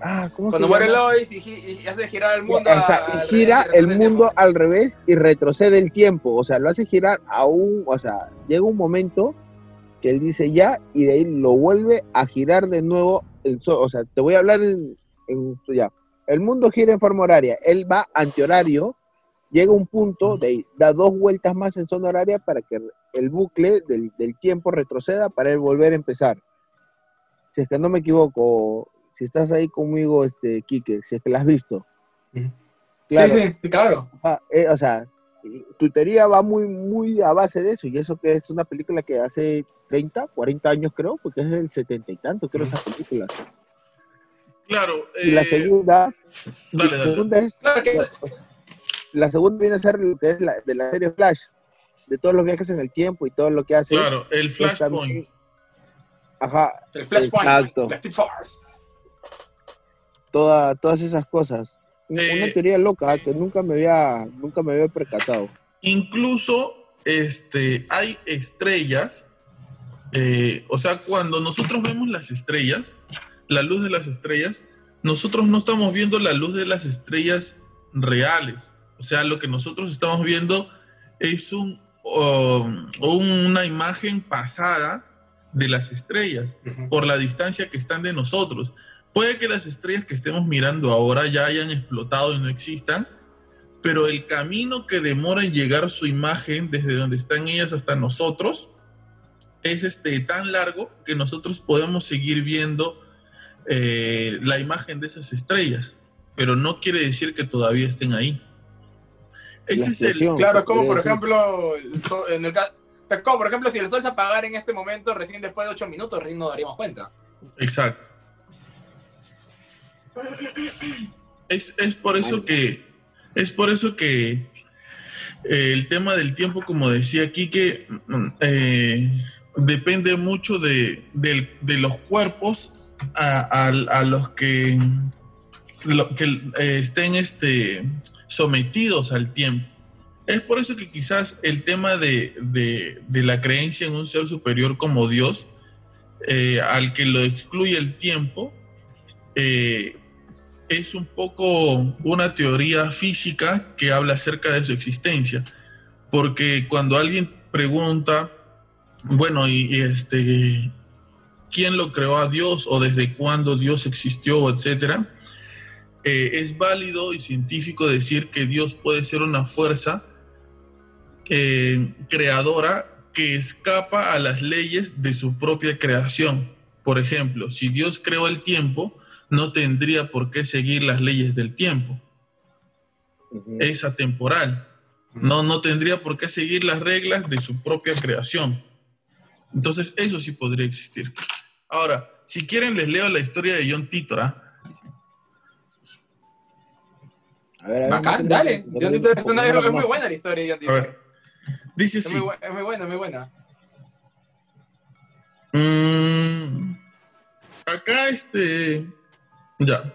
Ah, ¿cómo Cuando se muere llama? Lois y, hace girar el mundo. O sea, al gira el mundo tiempo. al revés y retrocede el tiempo. O sea, lo hace girar a un. O sea, llega un momento que él dice ya y de ahí lo vuelve a girar de nuevo. o sea, te voy a hablar en, en- ya. El mundo gira en forma horaria. Él va antihorario. Llega a un punto, de ahí, da dos vueltas más en zona horaria para que el bucle del, del tiempo retroceda para él volver a empezar. Si es que no me equivoco, si estás ahí conmigo, este, Quique, si es que la has visto. Claro, Sí, sí, claro. Ah, eh, o sea, tu teoría va muy, muy a base de eso, y eso que es una película que hace 30, 40 años creo, porque es del 70 y tanto, creo, esa película. Claro, Y la eh, segunda, dale, la dale. segunda es, Claro que la segunda viene a ser lo que es la, de la serie Flash, de todos los viajes en el tiempo y todo lo que hace. Claro, el Flashpoint. Ajá, el Flashpoint, Exacto. Toda, todas esas cosas. Una Eh, una teoría loca que nunca me había, nunca me había percatado. Incluso este, hay estrellas, eh, o sea, cuando nosotros vemos las estrellas, la luz de las estrellas, nosotros no estamos viendo la luz de las estrellas reales. O sea, lo que nosotros estamos viendo es un, um, una imagen pasada de las estrellas por la distancia que están de nosotros. Puede que las estrellas que estemos mirando ahora ya hayan explotado y no existan, pero el camino que demora en llegar su imagen desde donde están ellas hasta nosotros es este, tan largo que nosotros podemos seguir viendo eh, la imagen de esas estrellas, pero no quiere decir que todavía estén ahí. Ese es el. Claro, como por decir. ejemplo, el sol- en el ca- es como por ejemplo, si el sol se apagara en este momento, recién después de 8 minutos, recién nos daríamos cuenta. Exacto. Es, es por eso que es por eso que eh, el tema del tiempo, como decía Quique, mm, eh, depende mucho de, del- de los cuerpos a, a- a los que, lo- que eh, estén este, sometidos al tiempo. Es por eso que quizás el tema de, de- de la creencia en un ser superior como Dios, eh, al que lo excluye el tiempo, eh, es un poco una teoría física que habla acerca de su existencia. Porque cuando alguien pregunta, bueno, y, este, ¿quién lo creó a Dios o desde cuándo Dios existió, etcétera? Eh, es válido y científico decir que Dios puede ser una fuerza eh, creadora que escapa a las leyes de su propia creación. Por ejemplo, si Dios creó el tiempo, no tendría por qué seguir las leyes del tiempo. Ujú. Es atemporal. No, no tendría por qué seguir las reglas de su propia creación. Entonces, eso sí podría existir. Ahora, si quieren, les leo la historia de John Titor. ¿ah? A ver, a ver, Bacán, no dale. John Titor es, una- es muy buena la historia de John Titor. Dice Es así. muy, es muy buena, muy buena. Mm, acá este. Ya.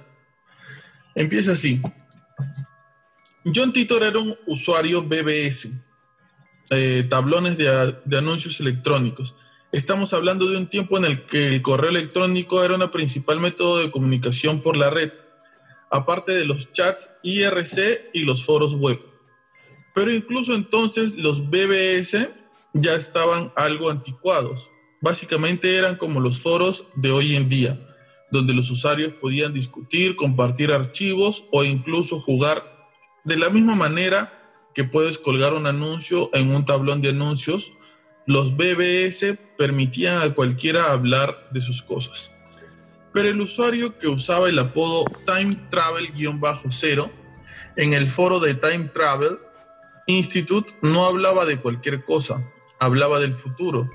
Empieza así. John Titor era un usuario BBS, eh, tablones de, de anuncios electrónicos. Estamos hablando de un tiempo en el que el correo electrónico era una principal método de comunicación por la red, aparte de los chats IRC y los foros web. Pero incluso entonces los BBS ya estaban algo anticuados. Básicamente eran como los foros de hoy en día, donde los usuarios podían discutir, compartir archivos o incluso jugar de la misma manera que puedes colgar un anuncio en un tablón de anuncios. Los BBS permitían a cualquiera hablar de sus cosas. Pero el usuario que usaba el apodo Time Travel-0 en el foro de Time Travel Institute no hablaba de cualquier cosa, hablaba del futuro.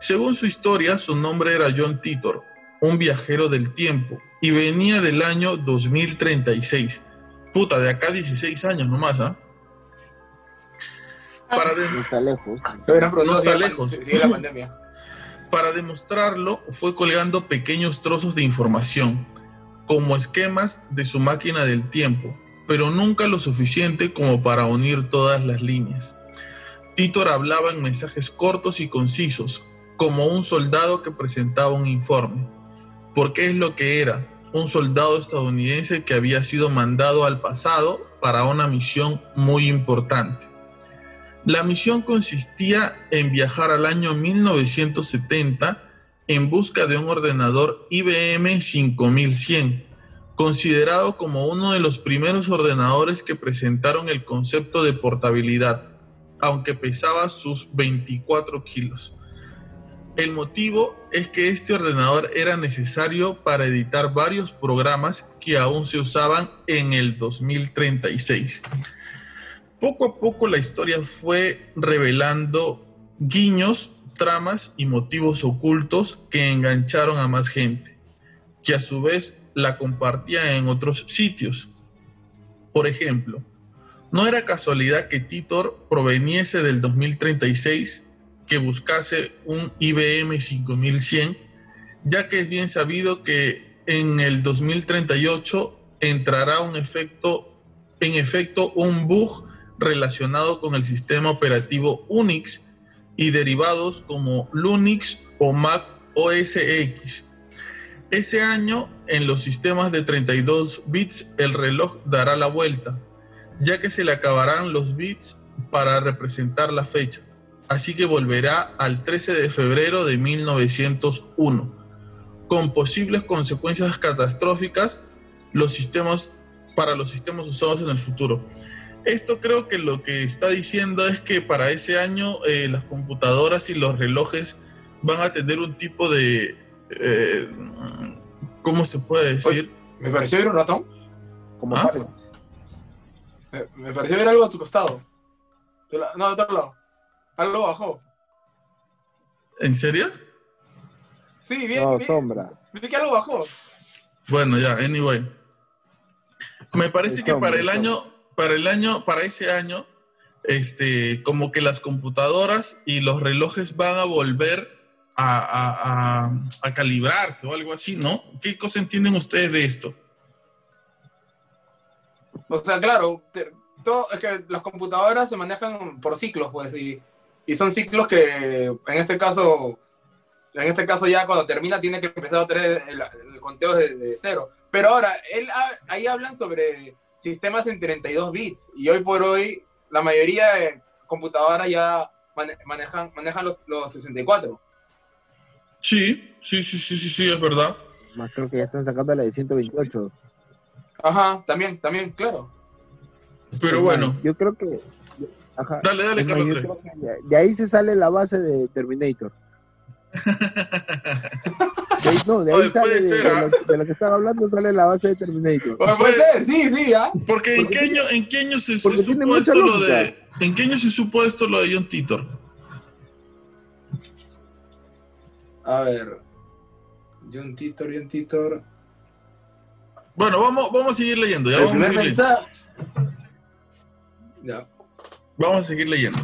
Según su historia, su nombre era John Titor, un viajero del tiempo, y venía del año 2036. Puta, de acá 16 años nomás, ¿ah? Para No está lejos. No está lejos. Sigue la pandemia. Para demostrarlo, fue colgando pequeños trozos de información, como esquemas de su máquina del tiempo, pero nunca lo suficiente como para unir todas las líneas. Titor hablaba en mensajes cortos y concisos, como un soldado que presentaba un informe. Porque es lo que era, un soldado estadounidense que había sido mandado al pasado para una misión muy importante. La misión consistía en viajar al año 1970 en busca de un ordenador IBM 5100, considerado como uno de los primeros ordenadores que presentaron el concepto de portabilidad, aunque pesaba sus 24 kilos. El motivo es que este ordenador era necesario para editar varios programas que aún se usaban en el 2036. Poco a poco la historia fue revelando guiños, tramas y motivos ocultos que engancharon a más gente, que a su vez la compartía en otros sitios. Por ejemplo, no era casualidad que Titor proveniese del 2036, que buscase un IBM 5100, ya que es bien sabido que en el 2038 entrará un efecto, en efecto un bug relacionado con el sistema operativo Unix y derivados como Linux o Mac OS X. Ese año, en los sistemas de 32 bits, el reloj dará la vuelta, ya que se le acabarán los bits para representar la fecha. Así que volverá al 13 de febrero de 1901, con posibles consecuencias catastróficas los sistemas, para los sistemas usados en el futuro. Esto creo que lo que está diciendo es que para ese año eh, las computadoras y los relojes van a tener un tipo de... eh, ¿Cómo se puede decir? Me pareció ver un ratón. Como ¿Ah? Me, me pareció ver algo a tu costado. No, de otro lado. Algo bajó. ¿En serio? Sí, bien. No, vi, sombra. vi que algo bajó. Bueno, ya, anyway. Me parece El que sombra, para el el año, para el año, para ese año, este, como que las computadoras y los relojes van a volver a, a- a- a calibrarse o algo así, ¿no? ¿Qué cosa entienden ustedes de esto? O sea, claro, te- todo, es que las computadoras se manejan por ciclos, pues, y, y son ciclos que en este caso, en este caso ya cuando termina tiene que empezar otra vez el, el conteo de, de cero. Pero ahora, él, ha- ahí hablan sobre sistemas en 32 bits, y hoy por hoy la mayoría de computadoras ya mane- manejan, manejan los, los 64. Sí, sí, sí, sí, sí, sí, es verdad. Más creo que ya están sacando la de 128. Ajá, también, también, claro. Pero Es bueno, Yo creo que. Ajá. dale, dale, Carlos. yo Andrés. creo que ya- de ahí se sale la base de Terminator. De ahí, no, de ahí Oye, sale de, de ¿ah? lo, de lo que están hablando, sale la base de Terminator. Puede ser, sí, sí, ¿ah? Porque en qué año, en qué año se, se supo esto lo de, en qué año se supo esto lo de John Titor? A ver. John Titor, John Titor. Bueno, vamos, vamos a seguir leyendo, ya El vamos a seguir leyendo. Ya. Vamos a seguir leyendo.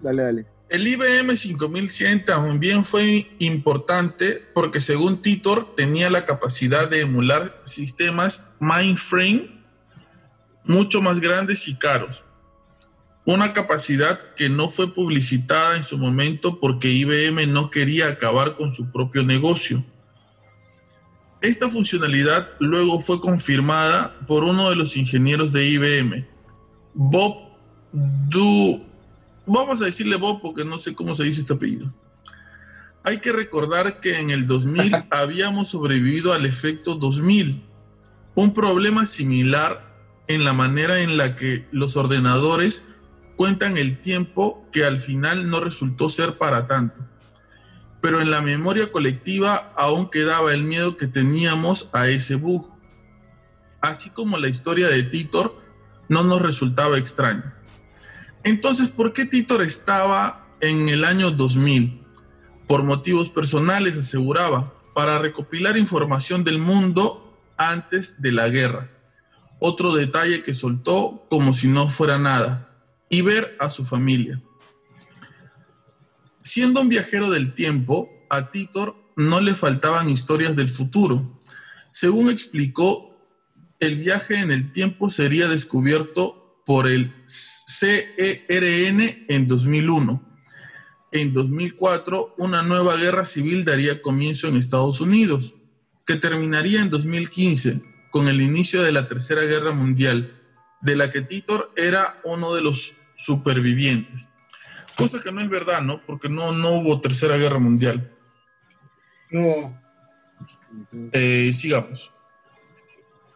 Dale, dale. El IBM 5100 también fue importante porque según Titor tenía la capacidad de emular sistemas mainframe mucho más grandes y caros. Una capacidad que no fue publicitada en su momento porque IBM no quería acabar con su propio negocio. Esta funcionalidad luego fue confirmada por uno de los ingenieros de IBM, Bob Du. Vamos a decirle Bob porque no sé cómo se dice este apellido. Hay que recordar que en el 2000 habíamos sobrevivido al efecto 2000, un problema similar en la manera en la que los ordenadores cuentan el tiempo que al final no resultó ser para tanto. Pero en la memoria colectiva aún quedaba el miedo que teníamos a ese bug. Así como la historia de Titor no nos resultaba extraña. Entonces, ¿por qué Titor estaba en el año 2000? Por motivos personales, aseguraba, para recopilar información del mundo antes de la guerra otro detalle que soltó como si no fuera nada, y ver a su familia. Siendo un viajero del tiempo, a Titor no le faltaban historias del futuro. Según explicó, el viaje en el tiempo sería descubierto por el CERN en 2001. En 2004, una nueva guerra civil daría comienzo en Estados Unidos, que terminaría en 2015 con el inicio de la Tercera Guerra Mundial, de la que Titor era uno de los supervivientes. Cosa que no es verdad, ¿no? Porque no, no hubo Tercera Guerra Mundial. No. Eh, sigamos.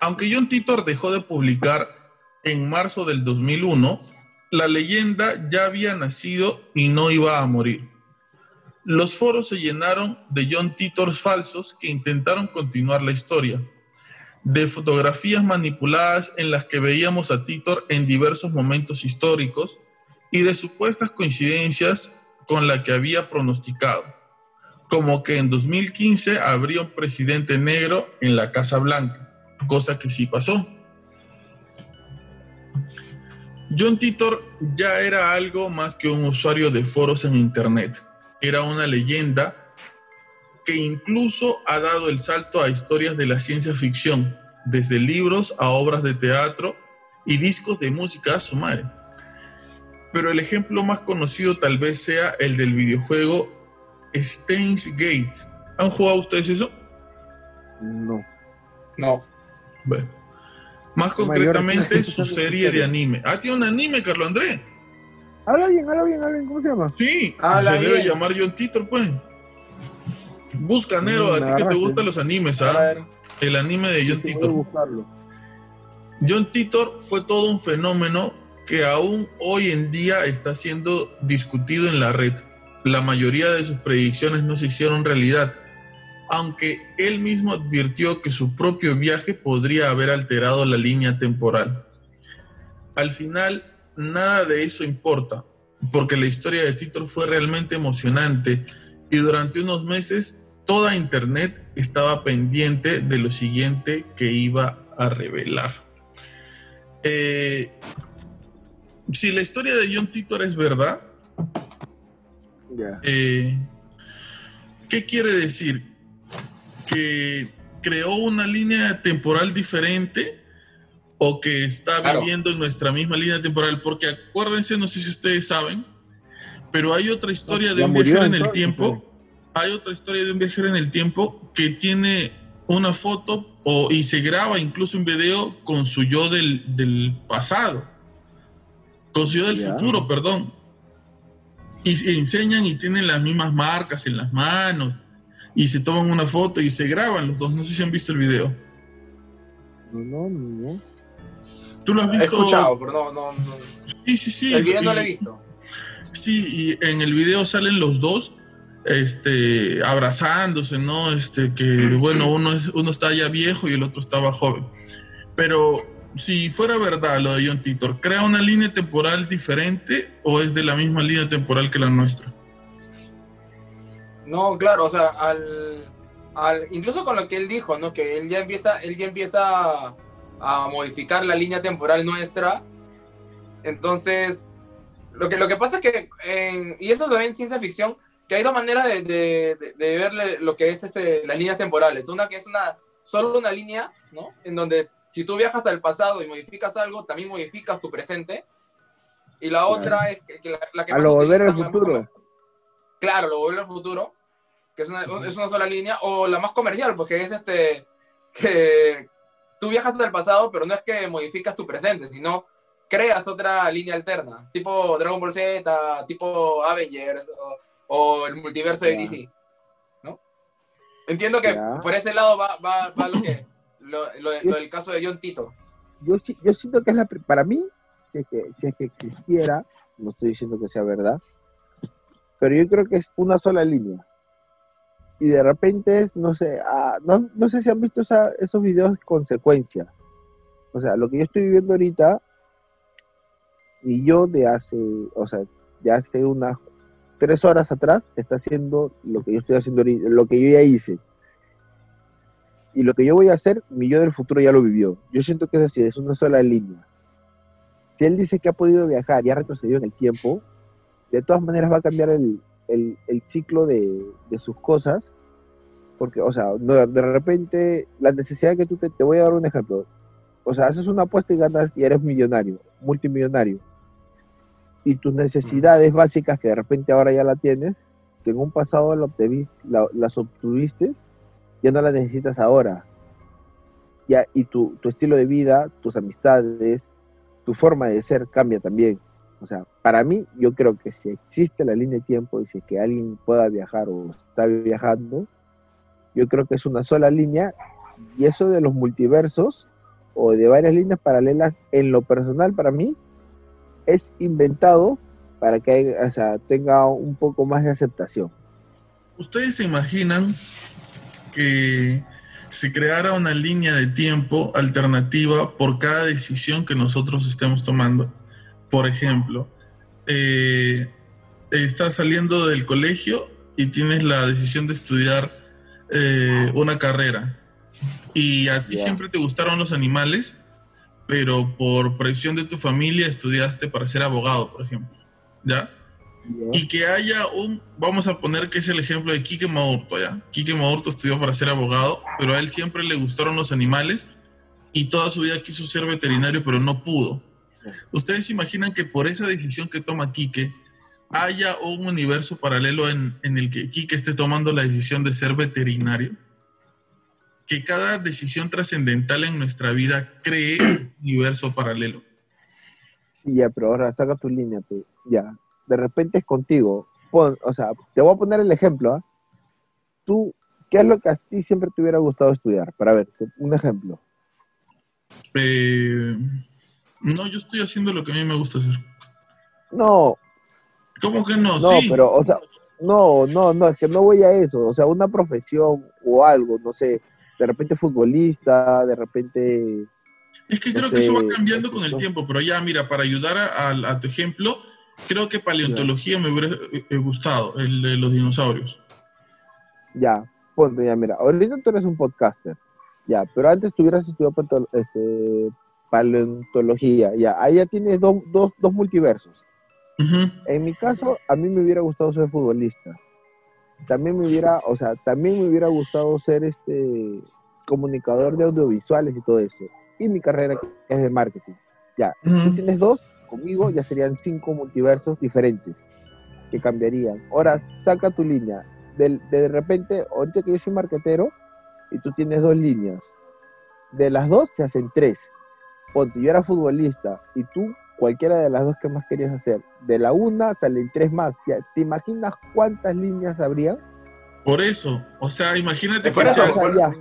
Aunque John Titor dejó de publicar en marzo del 2001, la leyenda ya había nacido y no iba a morir. Los foros se llenaron de John Titors falsos que intentaron continuar la historia de fotografías manipuladas en las que veíamos a Titor en diversos momentos históricos y de supuestas coincidencias con la que había pronosticado, como que en 2015 habría un presidente negro en la Casa Blanca, cosa que sí pasó. John Titor ya era algo más que un usuario de foros en Internet, era una leyenda que incluso ha dado el salto a historias de la ciencia ficción, desde libros a obras de teatro y discos de música a su madre. Pero el ejemplo más conocido tal vez sea el del videojuego Steins Gate. ¿Han jugado ustedes eso? No. No. Bueno. Más concretamente su serie de anime. Ah, tiene un anime, Carlos Andrés. Habla bien, habla bien, habla bien. ¿Cómo se llama? Sí, Habla se debe bien. llamar John Titor, pues. Busca, Nero, Mm, a ti que te gustan los animes, ¿ah? El anime de John Sí, voy a Titor. buscarlo. John Titor fue todo un fenómeno que aún hoy en día está siendo discutido en la red. La mayoría de sus predicciones no se hicieron realidad, aunque él mismo advirtió que su propio viaje podría haber alterado la línea temporal. Al final, nada de eso importa, porque la historia de Titor fue realmente emocionante y durante unos meses toda Internet estaba pendiente de lo siguiente que iba a revelar. Eh, si la historia de John Titor es verdad, eh, ¿qué quiere decir? ¿Que creó una línea temporal diferente o que está Claro. viviendo en nuestra misma línea temporal? Porque acuérdense, no sé si ustedes saben, pero hay otra historia No, de un viajero en el tiempo. Hay otra historia de un viajero en el tiempo que tiene una foto o, y se graba incluso un video con su yo del, del pasado, con su yo del futuro, perdón. Y se enseñan y tienen las mismas marcas en las manos y se toman una foto y se graban los dos. No sé si han visto el video. No, no, no. ¿Tú lo has He visto? escuchado, pero no, no, no. Sí, sí, sí. El video no lo he visto. Sí, y en el video salen los dos este, abrazándose, ¿no? Este, que bueno, uno, es, uno está ya viejo y el otro estaba joven. Pero si fuera verdad lo de John Titor, ¿crea una línea temporal diferente o es de la misma línea temporal que la nuestra? No, claro, o sea, al, al, incluso con lo que él dijo, ¿no? Que él ya empieza, él ya empieza a, a modificar la línea temporal nuestra. Entonces, lo que, lo que pasa es que, en- y eso también en ciencia ficción, que hay dos maneras de, de, de- de ver lo que es este, las líneas temporales. Una que es una, solo una línea, ¿no? En donde si tú viajas al pasado y modificas algo, también modificas tu presente. Y la otra es que, que la, la que A lo volver al futuro. Claro, lo volver al futuro, que es una, es una sola línea, o la más comercial, porque es este, que tú viajas al pasado, pero no es que modificas tu presente, sino creas otra línea alterna, tipo Dragon Ball Z, tipo Avengers o, o el multiverso de Ya. DC. ¿No? Entiendo que Ya. por ese lado va, va, va lo que lo, lo- lo del caso de John Tito. yo, yo siento que es la, para mí, si es, que, si es que existiera, no estoy diciendo que sea verdad, pero yo creo que es una sola línea. Y de repente es, no sé, ah, no, no sé si han visto esa- esos videos de consecuencia. O sea, lo que yo estoy viviendo ahorita, y yo de hace, o sea, de hace unas tres horas atrás, está haciendo lo que yo estoy haciendo ahorita, lo que yo ya hice. Y lo que yo voy a hacer, mi yo del futuro ya lo vivió. Yo siento que es así, es una sola línea. Si él dice que ha podido viajar y ha retrocedido en el tiempo, de todas maneras va a cambiar el, el- el ciclo de, de sus cosas. Porque, o sea, de repente, la necesidad que tú te, te voy a dar un ejemplo. O sea, haces una apuesta y ganas y eres millonario, multimillonario. Y tus necesidades básicas, que de repente ahora ya la tienes, que en un pasado la la- las obtuviste, ya no las necesitas ahora. Ya, y tu, tu estilo de vida, tus amistades, tu forma de ser cambia también. O sea, para mí, yo creo que si existe la línea de tiempo y si es que alguien pueda viajar o está viajando, yo creo que es una sola línea. Y eso de los multiversos o de varias líneas paralelas, en lo personal para mí, es inventado para que o sea, tenga un poco más de aceptación. ¿Ustedes se imaginan que se creara una línea de tiempo alternativa por cada decisión que nosotros estemos tomando? Por ejemplo, eh, estás saliendo del colegio y tienes la decisión de estudiar eh, una carrera y a ti siempre te gustaron los animales, pero por presión de tu familia estudiaste para ser abogado, por ejemplo. ¿Ya? y que haya un, vamos a poner que es el ejemplo de Quique Maurto, ¿ya? Quique Maurto estudió para ser abogado, pero a él siempre le gustaron los animales y toda su vida quiso ser veterinario, pero no pudo. ¿Ustedes se imaginan que por esa decisión que toma Quique haya un universo paralelo en, en el que Quique esté tomando la decisión de ser veterinario? Que cada decisión trascendental en nuestra vida cree un universo paralelo. Ya, pero ahora saca tu línea, pe. ya. De repente es contigo. Pon- o sea, te voy a poner el ejemplo. ¿ah? Tú, ¿qué es lo que a ti siempre te hubiera gustado estudiar? Para ver, un ejemplo. Eh, no, yo estoy haciendo lo que a mí me gusta hacer. No, ¿Cómo que no? no, sí. pero, o sea, no, no, no, es que no voy a eso. O sea, una profesión o algo, no sé, de repente futbolista, de repente. es que no creo que eso va cambiando con el tiempo, pero ya, mira, para ayudar a, a- a tu ejemplo, creo que paleontología me hubiera eh, gustado, el de los dinosaurios. Ya, ponte, ya, mira, ahorita tú eres un podcaster, ya, pero antes tuvieras estudiado panto- este, paleontología, ya, ahí ya tienes dos, dos, dos multiversos. En mi caso, a mí me hubiera gustado ser futbolista. También me hubiera, o sea, también me hubiera gustado ser este comunicador de audiovisuales y todo eso. Y mi carrera es de marketing. Ya, tú Ujú. tienes dos, conmigo ya serían cinco multiversos diferentes que cambiarían. Ahora, saca tu línea. Del- De, repente, ahorita que yo soy marquetero y tú tienes dos líneas, de las dos se hacen tres. Ponte, yo era futbolista y tú cualquiera de las dos que más querías hacer. De la una salen tres más. Ya, ¿Te imaginas cuántas líneas habría? Por eso, o sea, imagínate Por que eso, sea- por- ya.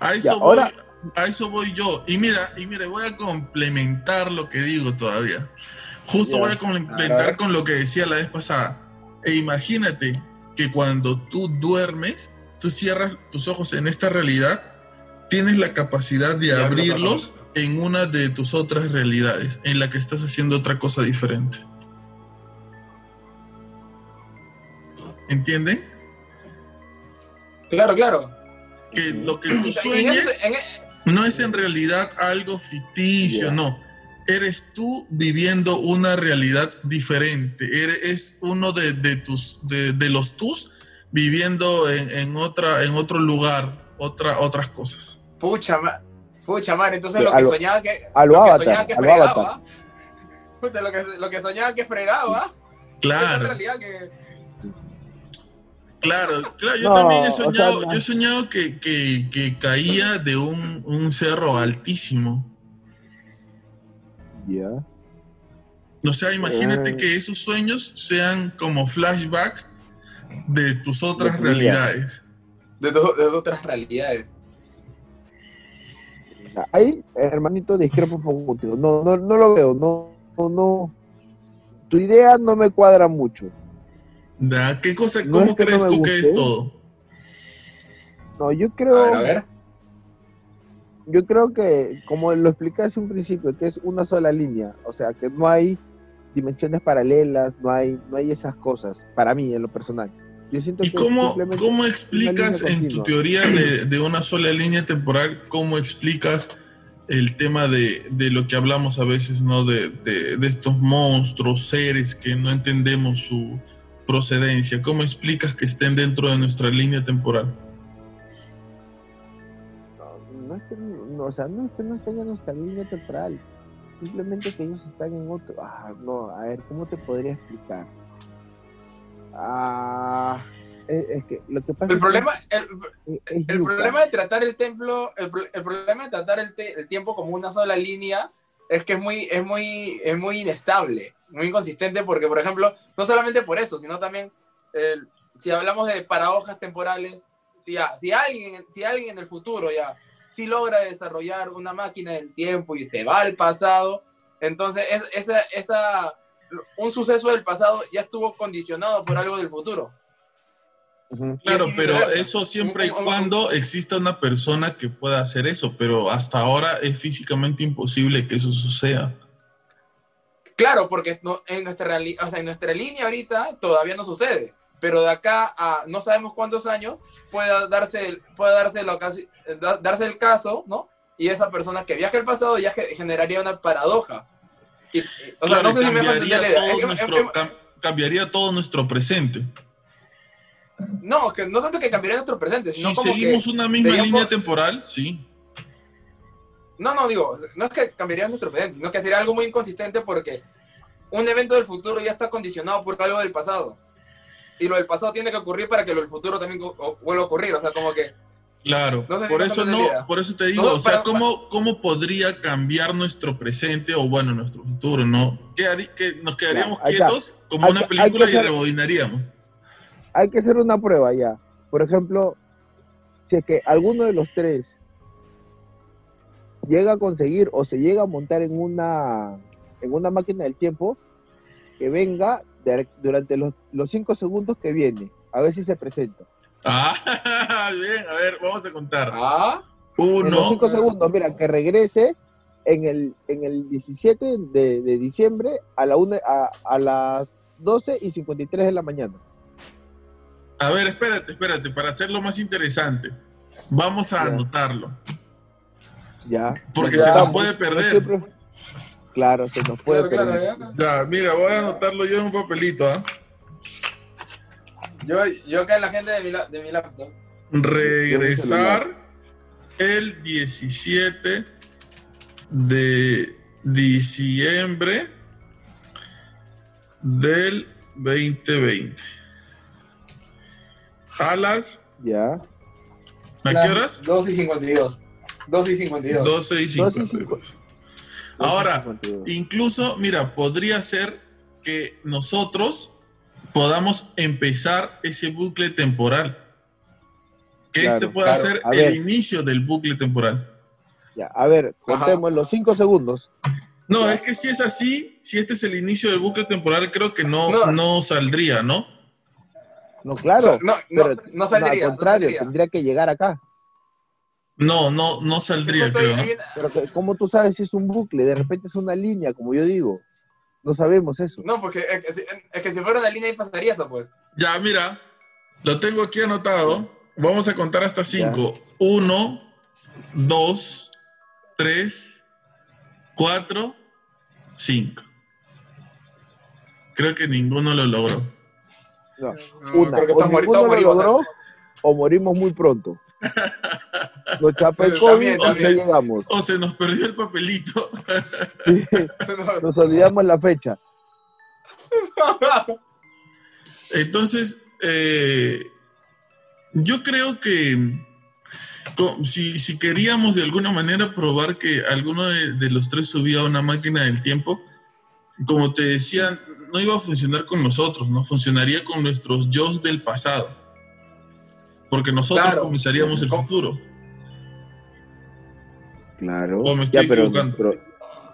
a eso ya, voy, ahora- a eso voy yo. Y mira, y mira, voy a complementar lo que digo todavía. Justo Ya. voy a A complementar ver. con lo que decía la vez pasada. E imagínate que cuando tú duermes, tú cierras tus ojos en esta realidad, tienes la capacidad de abrirlos. En una de tus otras realidades, en la que estás haciendo otra cosa diferente. ¿Entienden? Claro, claro. Que lo que tú ese- en- no es en realidad algo ficticio, no. Eres tú viviendo una realidad diferente. Eres, es uno de, de tus, de, de los tus viviendo en, en otra, en otro lugar, otra, otras cosas. Pucha, ma- pucha madre, entonces Sí, lo a que lo- soñaba que, A lo lo que avatar, soñaba que lo fregaba. avatar. Lo que, lo que soñaba que fregaba. Claro, realidad que. claro, claro. Yo No, también he o sea, soñado, no. yo he soñado que, que- que caía de un, un cerro altísimo. Ya. O sea, imagínate Ah. que esos sueños sean como flashback de tus otras tu vida. realidades. De, to- de otras realidades. Ahí, hermanito, discrepo un poco contigo. No, no, no lo veo, no, no, no. Tu idea no me cuadra mucho. ¿Qué cosa, No cómo es que no crees tú que es todo? No, yo A creo, ver, a ver. yo creo que, como lo expliqué hace un principio, que es una sola línea. O sea, que no hay dimensiones paralelas, no hay, no hay esas cosas, para mí, en lo personal. Yo siento ¿Y que cómo, cómo explicas en tu teoría de, de una sola línea temporal, cómo explicas el tema de, de lo que hablamos a veces, ¿no? De, de- de estos monstruos, seres que no entendemos su procedencia. ¿Cómo explicas que estén dentro de nuestra línea temporal? No, no es que no, o sea, no es que no estén en nuestra línea temporal. Simplemente que ellos están en otro. Ah, no, a ver, ¿cómo te podría explicar? Ah, es, es que lo que pasa El es problema, el, que es el yuca. problema de tratar el templo, el, el problema de tratar el, te- el tiempo como una sola línea es que es muy, es muy, es muy inestable, muy inconsistente, porque, por ejemplo, no solamente por eso, sino también, el- si hablamos de paradojas temporales, si, ya- si, alguien, si alguien en el futuro ya, si logra desarrollar una máquina del tiempo y se va al pasado, entonces es- esa, esa, un suceso del pasado ya estuvo condicionado por algo del futuro. Claro, pero eso siempre y cuando exista una persona que pueda hacer eso, pero hasta ahora es físicamente imposible que eso suceda. Claro, porque no- en, nuestra reali- o sea, en nuestra línea ahorita todavía no sucede, pero de acá a no sabemos cuántos años pueda darse el, puede darse, la da- darse el caso, ¿no? Y esa persona que viaja al pasado ya ge- generaría una paradoja. Y- y- o sea, no sé si me entender todo nuestro, que- cam- cambiaría todo nuestro presente. no, que no tanto que cambiaría nuestro presente, sino Si como seguimos que... una misma línea po- temporal, sí. No, no, digo, no es que cambiaría nuestro presente, sino que sería algo muy inconsistente porque un evento del futuro ya está condicionado por algo del pasado. Y lo del pasado tiene que ocurrir para que lo del futuro también vuelva a ocurrir. O sea, como que Claro, No sé si por eso no, por eso te digo, No, o sea, para- ¿cómo, ¿cómo podría cambiar nuestro presente o bueno, nuestro futuro, no? ¿Qué harí- que nos quedaríamos quietos como una que- película que y hacer- rebobinaríamos. Hay que hacer una prueba ya. Por ejemplo, si es que alguno de los tres llega a conseguir o se llega a montar en una en una máquina del tiempo, que venga de- durante los, los cinco segundos que viene, a ver si se presenta. Ah, bien, a ver, vamos a contar. ah, En los Uno, cinco segundos, mira, que regrese en el, en el 17 de, de diciembre a, la una, a, a las 12 y 53 de la mañana. a ver, espérate, espérate, para hacerlo más interesante, vamos a Ya. anotarlo. Ya. Porque Ya se nos puede perder. siempre- Claro, se nos puede claro, claro, perder. ya. Ya, mira, voy a anotarlo yo en un papelito, ¿ah? Yo, yo en la gente de mi, de mi laptop. Regresar el 17 de diciembre del 2020. A las, Ya. ¿a qué horas? 2 y 52. 2 y 52. 12 y 12 y 52. Ahora, 52. Incluso, mira, podría ser que nosotros podamos empezar ese bucle temporal. Que Claro, este pueda claro. ser A el ver. inicio del bucle temporal. Ya, a ver, Ajá. contemos los 5 segundos. No, es que si es así, si este es el inicio del bucle temporal, creo que no, No. no saldría, ¿no? No, O sea, claro. no, no, pero no saldría. al contrario, no saldría. tendría que llegar acá. No, no, no saldría, creo. Pero ¿cómo tú sabes si es un bucle? De repente es una línea, como yo digo. No sabemos eso. No, porque es que, si- es que si fuera una línea ahí pasaría eso, pues. Ya, mira, lo tengo aquí anotado. Vamos a contar hasta cinco. Uno, dos, tres, cuatro, cinco. Creo que ninguno lo logró. No, No, Una, creo que ninguno lo logró, o morimos muy pronto. Nos chapa el COVID y también. llegamos. O se nos perdió el papelito. Sí, nos olvidamos la fecha. Entonces, eh, yo creo que si, si queríamos de alguna manera probar que alguno de, de los tres subía a una máquina del tiempo, como te decía, no iba a funcionar con nosotros, no funcionaría con nuestros yo del pasado. Porque nosotros Claro. comenzaríamos el futuro. Claro. O me Ya, estoy pero equivocando. nuestro-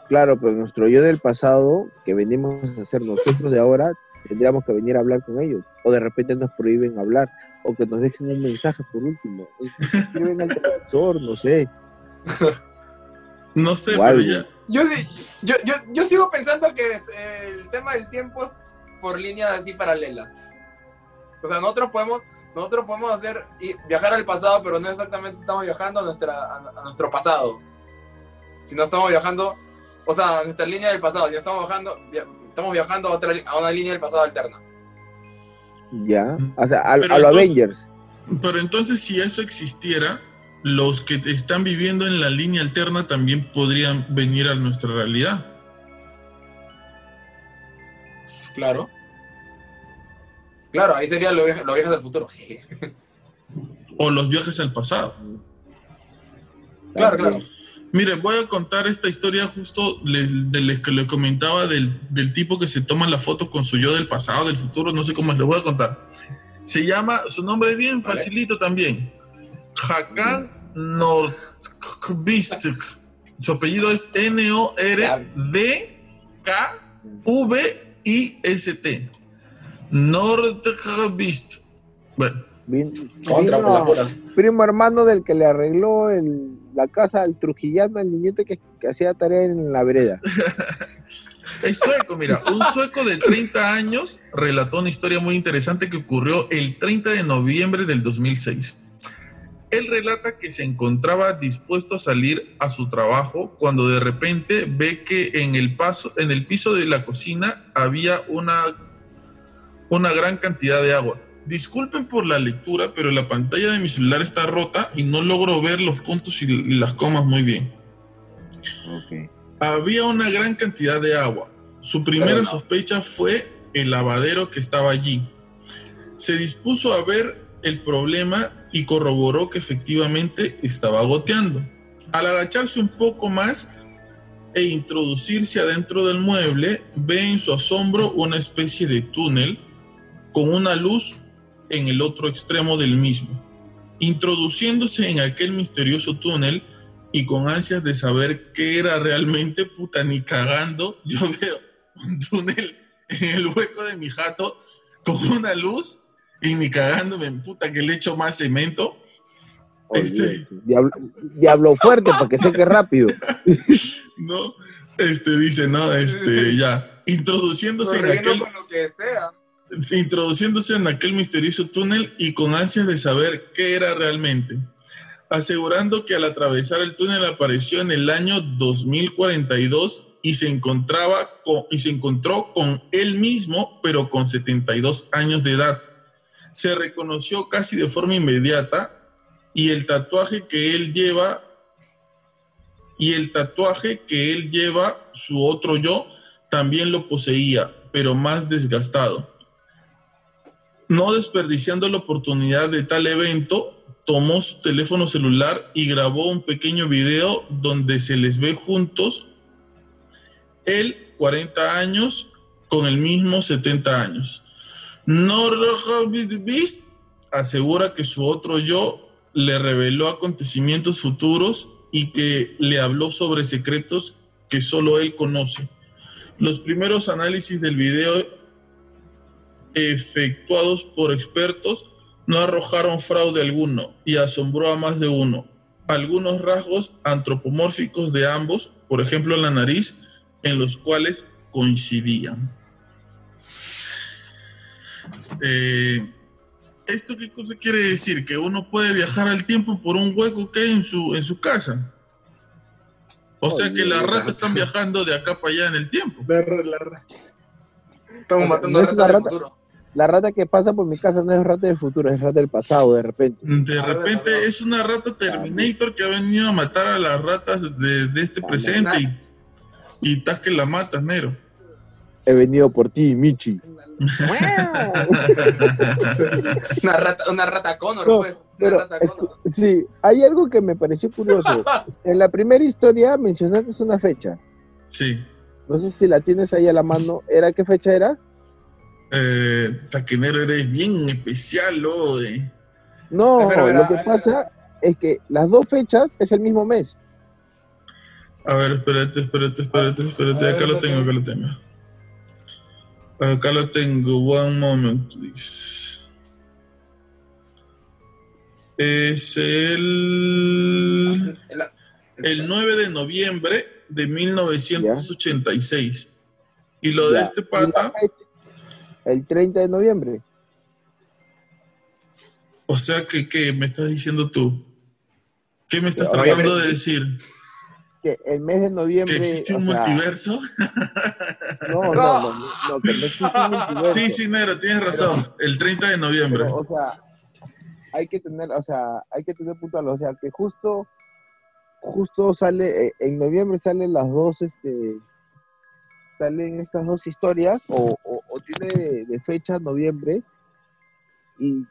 claro, pero nuestro yo del pasado, que venimos a ser nosotros de ahora, tendríamos que venir a hablar con ellos. O de repente nos prohíben hablar. O que nos dejen un mensaje por último. O que escriben al televisor, no sé. No sé, pero ya. Yo, sí- yo, yo, yo sigo pensando que eh, el tema del tiempo es por líneas así paralelas. O sea, nosotros podemos, nosotros podemos hacer y viajar al pasado, pero no exactamente estamos viajando a, nuestra, a, a nuestro pasado. Sino estamos viajando, o sea, a nuestra línea del pasado. Si estamos viajando, via- estamos viajando a, otra, a una línea del pasado alterna. Ya. O sea, a, los Avengers. Pero entonces, si eso existiera, los que están viviendo en la línea alterna también podrían venir a nuestra realidad. Claro. Claro, ahí serían los viajes, los viajes del futuro. O los viajes al pasado. claro, claro. Mire, voy a contar esta historia justo de les que le comentaba del, del tipo que se toma la foto con su yo del pasado, del futuro, no sé cómo es, les voy a contar. Se llama, su nombre es bien Vale. facilito también. Hakan. Su apellido es N-O-R-D-K-V-I-S-T. Nordkvist. Bueno, Vin- Contra, por la vino pura. primo hermano del que le arregló el- la casa al trujillano, al niñito que, que hacía tarea en la vereda. Es sueco, mira, un sueco de 30 años relató una historia muy interesante que ocurrió el 30 de noviembre del 2006. Él relata que se encontraba dispuesto a salir a su trabajo cuando de repente ve que en el, paso, en el piso de la cocina había una, una gran cantidad de agua. Disculpen por la lectura, pero la pantalla de mi celular está rota y no logro ver los puntos y las comas muy bien. Había una gran cantidad de agua. Su primera no. sospecha fue el lavadero que estaba allí. Se dispuso a ver el problema y corroboró que efectivamente estaba goteando. Al agacharse un poco más e introducirse adentro del mueble, ve en su asombro una especie de túnel con una luz en el otro extremo del mismo. Introduciéndose en aquel misterioso túnel, y con ansias de saber qué era realmente, puta, ni cagando, yo veo un túnel en el hueco de mi jato con una luz y ni cagándome, puta, que le echo más cemento. Este-. Diablo, diablo fuerte para que seque rápido. ¿no? Este dice, no, este, ya, introduciéndose en aquel, con lo que sea. Introduciéndose en aquel misterioso túnel y con ansias de saber qué era realmente, asegurando que al atravesar el túnel apareció en el año 2042 y se encontraba con, y se encontró con él mismo, pero con 72 años de edad. Se reconoció casi de forma inmediata y el tatuaje que él lleva y el tatuaje que él lleva, su otro yo, también lo poseía, pero más desgastado. No desperdiciando la oportunidad de tal evento, tomó su teléfono celular y grabó un pequeño video donde se les ve juntos, él 40 años con el mismo 70 años. Beast asegura que su otro yo le reveló acontecimientos futuros y que le habló sobre secretos que solo él conoce. Los primeros análisis del video efectuados por expertos no arrojaron fraude alguno y asombró a más de uno. Algunos rasgos antropomórficos de ambos, por ejemplo la nariz, en los cuales coincidían. Eh, ¿Esto qué cosa quiere decir? Que uno puede viajar al tiempo por un hueco que hay en su, en su casa. O sea que las ratas están viajando de acá para allá en el tiempo. Estamos O sea, matando no es ratas una del rata. futuro. La rata que pasa por mi casa no es rata del futuro, es rata del pasado, de repente. De A ver, repente es una rata Terminator que ha venido a matar a las ratas de, de este presente y, y estás que la matas, negro. He venido por ti, Michi. Una rata, una rata Connor, No, pues. Una Pero, rata Connor. sí, hay algo que me pareció curioso. En la primera historia mencionaste una fecha. Sí, No sé si la tienes ahí a la mano. ¿Era qué fecha era? Eh, taquinero, eres bien especial, oye. No, Espera, espera, lo que espera. pasa es que las dos fechas es el mismo mes. A ver, espérate, espérate, espérate, espérate. Ver, Acá lo tengo, acá lo tengo. Acá lo tengo. One moment, please. Es el, La- el 9 de noviembre de 1986. Y lo de Ya. este pata, el 30 de noviembre. o sea, que ¿qué me estás diciendo tú? ¿Qué me estás tratando de decir? Que el mes de ¿Que noviembre. existe un sea, multiverso? No, no, no, no, que no existe un multiverso. Sí, sí, Nero, tienes razón. El 30 de noviembre. Pero, o sea, hay que tener, o sea, hay que tener puntual, o sea, que justo, justo sale, eh, en noviembre salen las dos, este, salen estas dos historias, o, o, o tiene de, de fecha noviembre, y,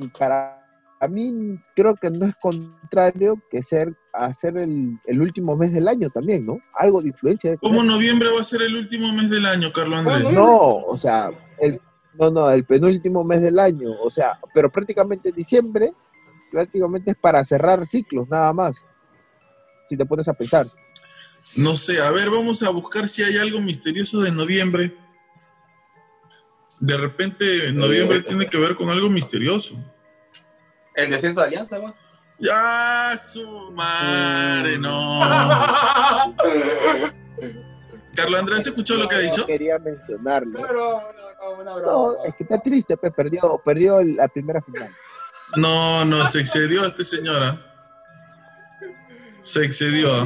y para a mí creo que no es contrario que ser, hacer el, el último mes del año también, ¿no? Algo de influencia. de ¿Cómo noviembre va a ser el último mes del año, Carlos Andrés? ¿Cómo No, o sea, el, no, no, el penúltimo mes del año, o sea, pero prácticamente diciembre, prácticamente es para cerrar ciclos, nada más. Si te pones a pensar. No sé, a ver, vamos a buscar si hay algo misterioso de noviembre. De repente, noviembre tiene que ver con algo misterioso. El descenso de Alianza, güey. Ya, su madre, no. Carlos Andrés, ¿escuchó lo que ha No dicho? quería mencionarlo. Una broma. No, es que está triste, pues perdió, perdió la primera final. No, no, se excedió este señora. Se excedió.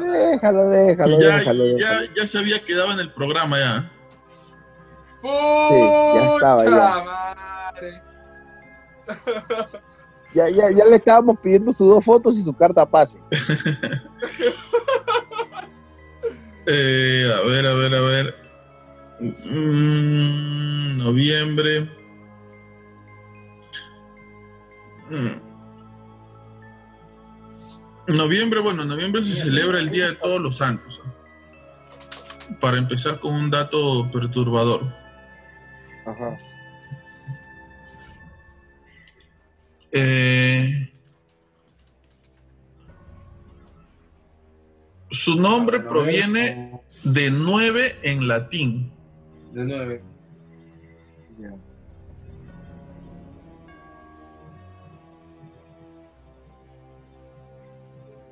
Déjalo, déjalo, Ya, déjalo. ya, déjalo. ya se había quedado en el programa ya. ya estaba, ya. Madre. Ya, ya, ya le estábamos pidiendo sus dos fotos y su carta pase. Eh, a ver, a ver, a ver. Mm, noviembre. Mm. Noviembre, bueno, en noviembre se celebra el Día de Todos los Santos. Para empezar con un dato perturbador. Ajá. Eh, su nombre proviene de nueve en latín. De nueve.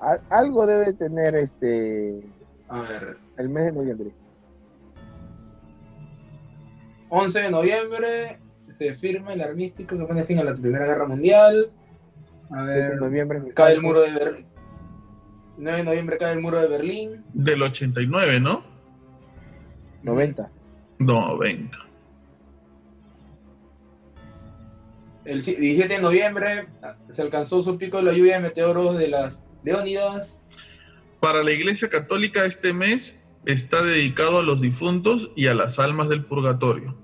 Al- algo debe tener este A ver. el mes de noviembre. 11 de noviembre se firma el armístico que pone fin a la Primera Guerra Mundial. A 7 de ver. noviembre. Cae el muro de Berlín. 9 de noviembre cae el muro de Berlín. Del 89, ¿no? 90. 90. El si- 17 de noviembre ah, se alcanzó su pico de la lluvia de meteoros de las Leónidas. Para la Iglesia Católica este mes está dedicado a los difuntos y a las almas del purgatorio.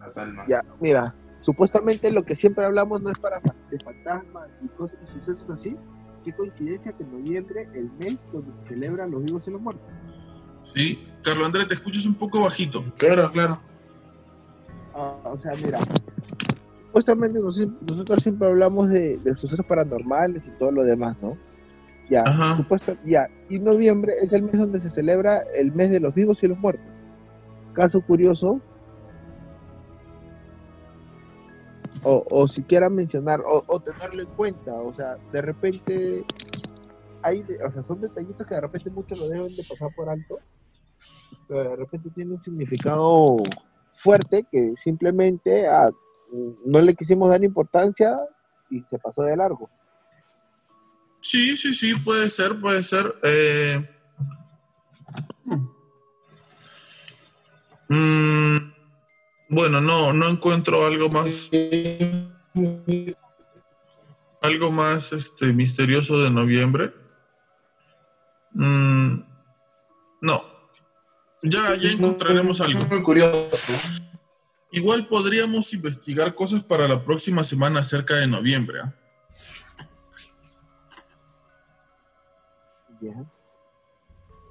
Las almas. Ya, mira, supuestamente lo que siempre hablamos no es para de fantasmas y cosas y sucesos así. Qué coincidencia que en noviembre, el mes donde se celebran los vivos y los muertos. ¿Sí? Carlos Andrés, te escuchas un poco bajito. Claro, claro. Ah, o sea, mira, supuestamente nos- nosotros siempre hablamos de, de sucesos paranormales y todo lo demás, ¿no? Ya, supuesto, ya, y noviembre es el mes donde se celebra el mes de los vivos y los muertos. Caso curioso, o, o si quieran mencionar, o, o tenerlo en cuenta, o sea, de repente, hay, o sea, son detallitos que de repente muchos lo deben de pasar por alto, pero de repente tiene un significado fuerte que simplemente no le quisimos dar importancia y se pasó de largo. Sí, sí, sí, puede ser, puede ser. Eh, mm, bueno, no, no encuentro algo más, algo más este, misterioso de noviembre. Mm, no, ya, ya encontraremos algo. Muy curioso. Igual podríamos investigar cosas para la próxima semana acerca de noviembre. ¿ah?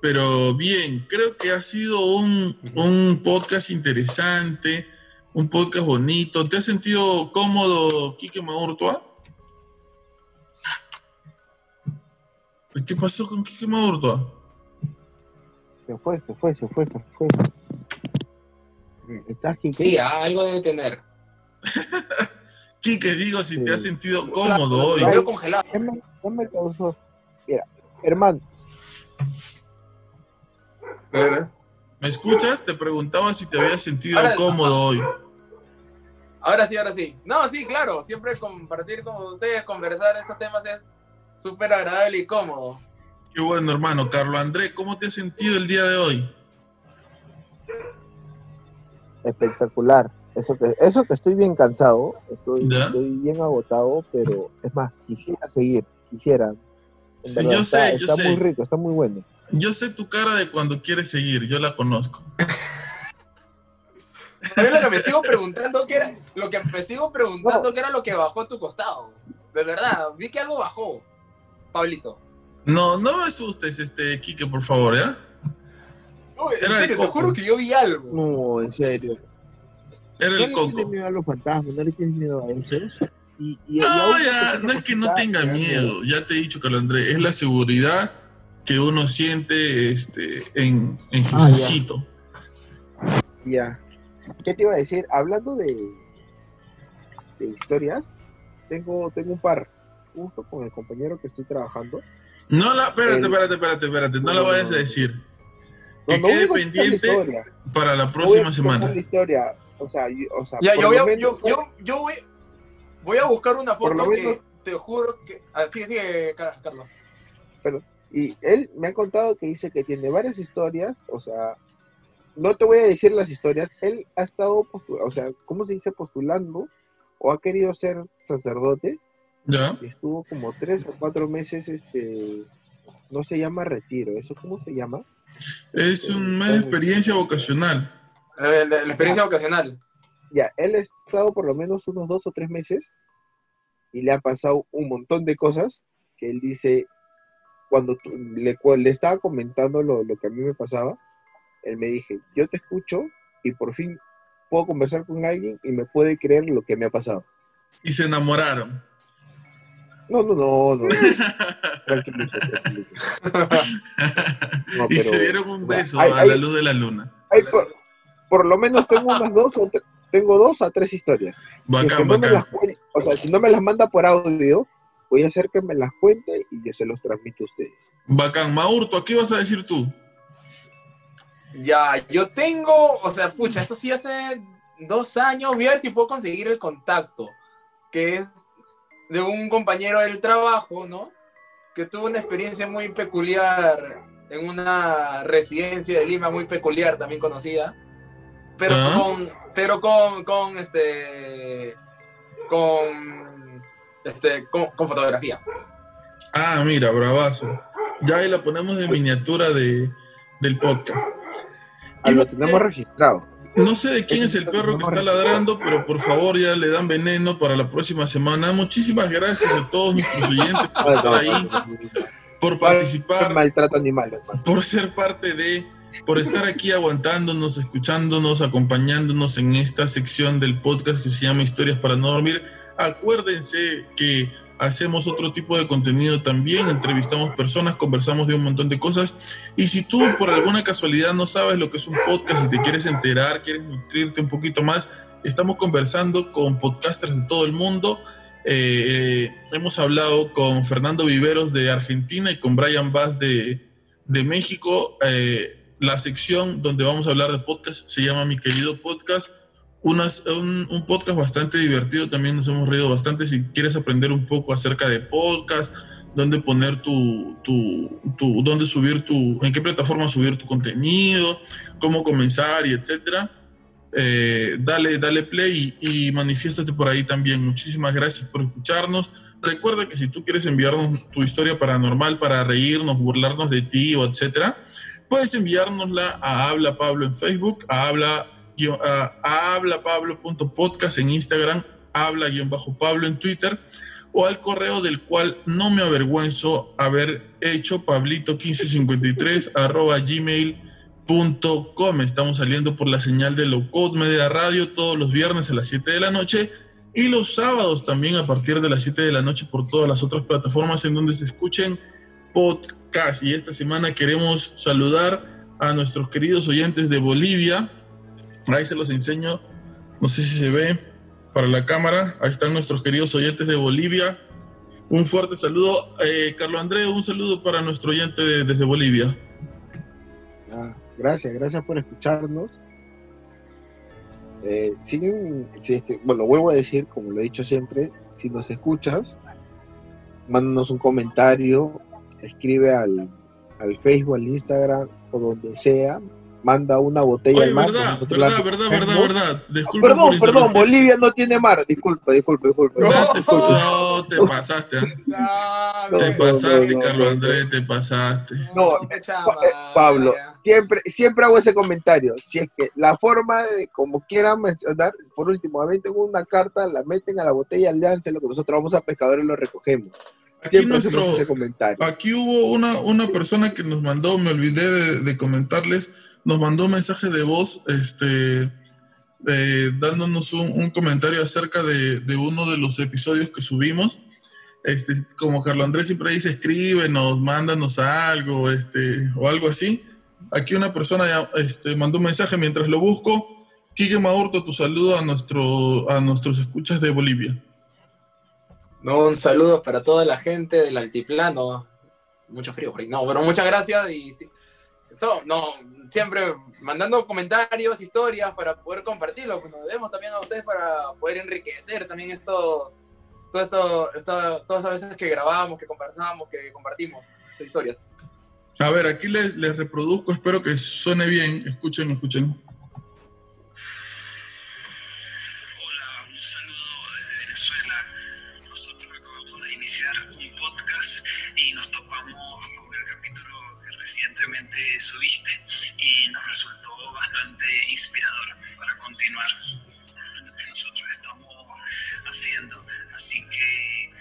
Pero bien, creo que ha sido un, un podcast interesante, un podcast bonito. ¿Te has sentido cómodo, Quique Maurtua? ¿Qué pasó con Quique Maurtua? Se fue, se fue, se fue, se fue. ¿Estás Quique? Sí, algo debe tener. Quique, digo, si te has sentido cómodo hoy. Veo congelado. ¿Qué me, qué me causó? Mira, hermano, ¿Me escuchas? Te preguntaba si te habías sentido Ahora- cómodo hoy. Ahora sí, ahora sí. No, sí, claro. Siempre compartir con ustedes, conversar estos temas es súper agradable y cómodo. Qué bueno, hermano. Carlos Andrés, ¿cómo te has sentido el día de hoy? Espectacular. Eso que, eso que estoy bien cansado, estoy, estoy bien agotado, pero es más, quisiera seguir, quisiera. Sí, verdad, yo está, sé, yo está sé. muy rico, está muy bueno. Yo sé tu cara de cuando quieres seguir, yo la conozco. Es lo que me sigo preguntando qué era, lo que me sigo preguntando qué era lo que bajó a tu costado. De verdad, vi que algo bajó. Pablito. No, no me asustes, este, Quique, por favor, ¿ya? No, en Era el serio, te coco. juro que yo vi algo. No, en serio. Era No el le tienes coco. miedo a los fantasmas, no le tienes miedo a esos. Y, y, y No, ya, pequeña no es que no tenga miedo. Ya te he dicho, Carlos Andrés, es la seguridad que uno siente este, en, en Ah, ya. Jesucito. Ya. ¿Qué te iba a decir? Hablando de, de historias, tengo, tengo un par. Justo con el compañero que estoy trabajando. No la, espérate, El- espérate, espérate, espérate, no la No, vayas no, a no. decir. Que quede la para la próxima semana. la historia. O sea, yo, o sea Ya, yo voy lo a, menos- yo, yo, yo voy, voy a buscar una Por foto lo que menos- te juro que. Ah, sigue, Ca- Carlos. Y él me ha contado que dice que tiene varias historias, o sea, no te voy a decir las historias, él ha estado, o sea, ¿cómo se dice? Postulando o ha querido ser sacerdote ¿Ya? y estuvo como tres o cuatro meses, este, no se llama retiro, ¿eso cómo se llama? Es un mes de experiencia vocacional. Eh, la, la experiencia vocacional. Ya, él ha estado por lo menos unos dos o tres meses y le ha pasado un montón de cosas que él dice, cuando tú- le, cu- le estaba comentando lo, lo que a mí me pasaba, él me dije, yo te escucho y por fin puedo conversar con alguien y me puede creer lo que me ha pasado. Y se enamoraron. No, no, no, no. tranquilito, tranquilito. No, y se dieron un beso hay- a hay- la luz de la luna. hay por, por lo menos tengo unas dos o tengo dos a tres historias. Si es que Bacán, no me las o sea, si no me las manda por audio, voy a hacer que me las cuente y yo se los transmito a ustedes. Bacán. Maurto, ¿qué vas a decir tú? Ya, yo tengo, o sea, pucha, eso sí hace dos años. Voy a ver si puedo conseguir el contacto, que es de un compañero del trabajo, ¿no? Que tuvo una experiencia muy peculiar en una residencia de Lima muy peculiar, también conocida. Pero Ah. con, pero con, con este, con, este, con, con fotografía. Ah, mira, bravazo. Ya ahí la ponemos de miniatura de, del podcast. Ah, Y lo tenemos registrado. No sé de quién es el perro que está ladrando, pero por favor ya le dan veneno para la próxima semana. Muchísimas gracias a todos nuestros oyentes por Ah, estar ahí, por participar, maltrato animal, por ser parte de, por estar aquí aguantándonos, escuchándonos, acompañándonos en esta sección del podcast que se llama Historias para no dormir. Acuérdense que hacemos otro tipo de contenido también, entrevistamos personas, conversamos de un montón de cosas. Y si tú por alguna casualidad no sabes lo que es un podcast y te quieres enterar, quieres nutrirte un poquito más, estamos conversando con podcasters de todo el mundo. Eh, eh, hemos hablado con Fernando Viveros de Argentina y con Brian Bass de, de México. Eh, la sección donde vamos a hablar de podcast se llama Mi querido podcast. Un, podcast bastante divertido, también nos hemos reído bastante. Si quieres aprender un poco acerca de podcast, dónde poner tu, tu, tu, dónde subir tu, en qué plataforma subir tu contenido, cómo comenzar y etcétera. Eh, dale, dale play y, y manifiéstate por ahí también. Muchísimas gracias por escucharnos. Recuerda que si tú quieres enviarnos tu historia paranormal para reírnos, burlarnos de ti o etcétera, puedes enviárnosla a Habla Pablo en Facebook, a Habla, guión- a, a hablapablo.podcast en Instagram, habla-pablo en Twitter, o al correo del cual no me avergüenzo haber hecho pablito1553 arroba gmail.com. Estamos saliendo por la señal de Low Media Radio todos los viernes a las 7 de la noche y los sábados también a partir de las 7 de la noche por todas las otras plataformas en donde se escuchen podcast. Y esta semana queremos saludar a nuestros queridos oyentes de Bolivia. Ahí se los enseño, no sé si se ve para la cámara. Ahí están nuestros queridos oyentes de Bolivia. Un fuerte saludo. Eh, Carlos Andrés, un saludo para nuestro oyente desde Bolivia. Gracias, gracias por escucharnos. Eh, siguen, si bueno, vuelvo a decir, como lo he dicho siempre, si nos escuchas, mándanos un comentario, escribe al, al Facebook, al Instagram o donde sea, manda una botella Oye, mar. Verdad, verdad, verdad, verdad, verdad, Disculpa perdón, perdón, Bolivia no tiene mar. Disculpa, disculpa, disculpa. No, te pasaste. No, te pasaste, Carlos Andrés, te pasaste. No, eh, Pablo, siempre, siempre hago ese comentario. Si es que la forma de, como quieran mencionar, por último, a tengo una carta, la meten a la botella, lo que nosotros vamos a pescadores y lo recogemos. Aquí, nuestro, ese comentario. aquí hubo una, una persona que nos mandó, me olvidé de comentarles, nos mandó un mensaje de voz, este, eh, dándonos un, comentario acerca de, uno de los episodios que subimos. Este, como Carlos Andrés siempre dice, escríbenos, mándanos algo, este, o algo así. Aquí una persona este, mandó un mensaje mientras lo busco. Quique Maurto, tu saludo a, nuestro, a nuestros escuchas de Bolivia. No, un saludo para toda la gente del altiplano. Mucho frío, no, pero muchas gracias y no, siempre mandando comentarios, historias para poder compartirlo. Pues nos debemos también a ustedes para poder enriquecer también esto, todo esto, todas las veces que grabamos, que conversamos, que compartimos historias. A ver, aquí les, les reproduzco, espero que suene bien. Escuchen, escuchen. Nos resultó bastante inspirador para continuar lo que nosotros estamos haciendo. Así que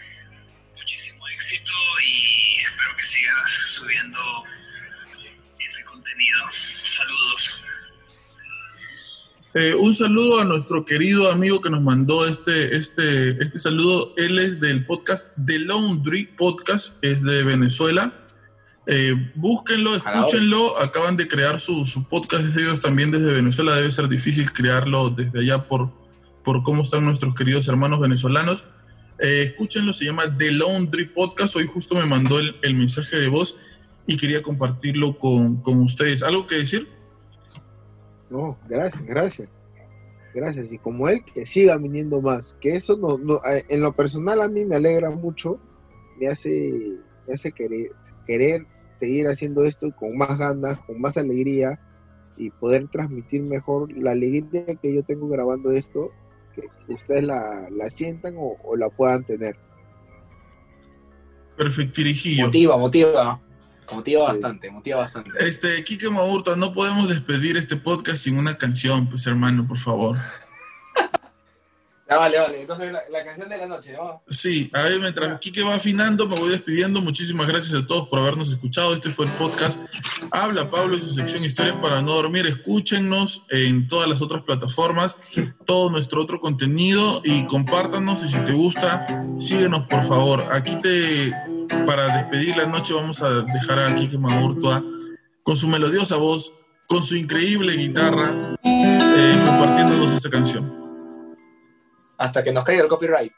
muchísimo éxito y espero que sigas subiendo este contenido. Saludos. Eh, un saludo a nuestro querido amigo que nos mandó este, este, este saludo. Él es del podcast The Laundry Podcast, es de Venezuela. Eh, búsquenlo, escúchenlo. Acaban de crear su, su podcast de ellos también desde Venezuela. Debe ser difícil crearlo desde allá por, por cómo están nuestros queridos hermanos venezolanos. Eh, escúchenlo, se llama The Laundry Podcast. Hoy justo me mandó el, el mensaje de voz y quería compartirlo con, con, ustedes. ¿Algo que decir? No, gracias, gracias. Gracias. Y como él, que siga viniendo más. Que eso no, no, eh, en lo personal a mí me alegra mucho. Me hace, me hace querer, querer seguir haciendo esto con más ganas, con más alegría y poder transmitir mejor la alegría que yo tengo grabando esto, que ustedes la, la sientan o, la puedan tener. Perfecto, Motiva, motiva. Motiva bastante, motiva bastante. Este, Kike Maurta, no podemos despedir este podcast sin una canción, pues hermano, por favor. Ya vale, vale. Entonces la, canción de la noche, ¿no? Sí, ahí mientras Kike va afinando, me voy despidiendo. Muchísimas gracias a todos por habernos escuchado. Este fue el podcast Habla Pablo y su sección Historias para no dormir. Escúchenos en todas las otras plataformas, todo nuestro otro contenido y compártanos. Y si te gusta, síguenos por favor. Aquí te, para despedir la noche, vamos a dejar a Kike Maurtua con su melodiosa voz, con su increíble guitarra, eh, compartiéndonos esta canción hasta que nos caiga el copyright.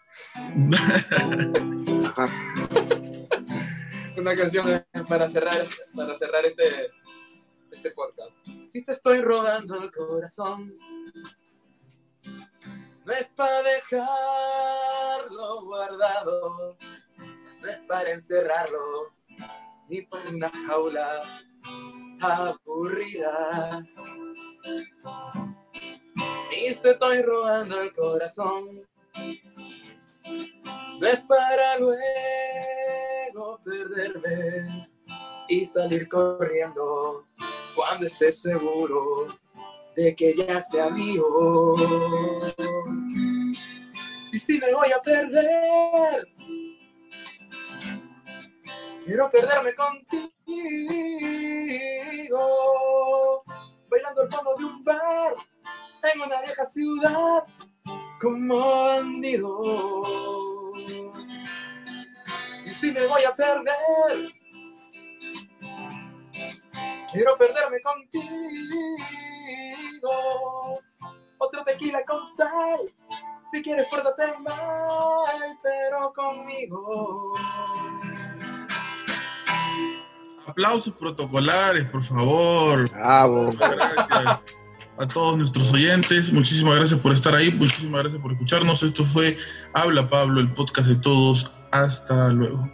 Una canción para cerrar, para cerrar este, este podcast. Si te estoy rodando el corazón, no es para dejarlo guardado, no es para encerrarlo, ni para una jaula aburrida. Si te estoy robando el corazón, no es para luego perderme y salir corriendo cuando estés seguro de que ya sea mío. Y si me voy a perder, Quiero perderme contigo, bailando al fondo de un bar en una vieja ciudad como bandido. Y si me voy a perder, quiero perderme contigo. Otro tequila con sal, si quieres pórtate mal, pero conmigo. Aplausos protocolares, por favor. Bravo. Gracias a todos nuestros oyentes. Muchísimas gracias por estar ahí. Muchísimas gracias por escucharnos. Esto fue Habla Pablo, el podcast de todos. Hasta luego.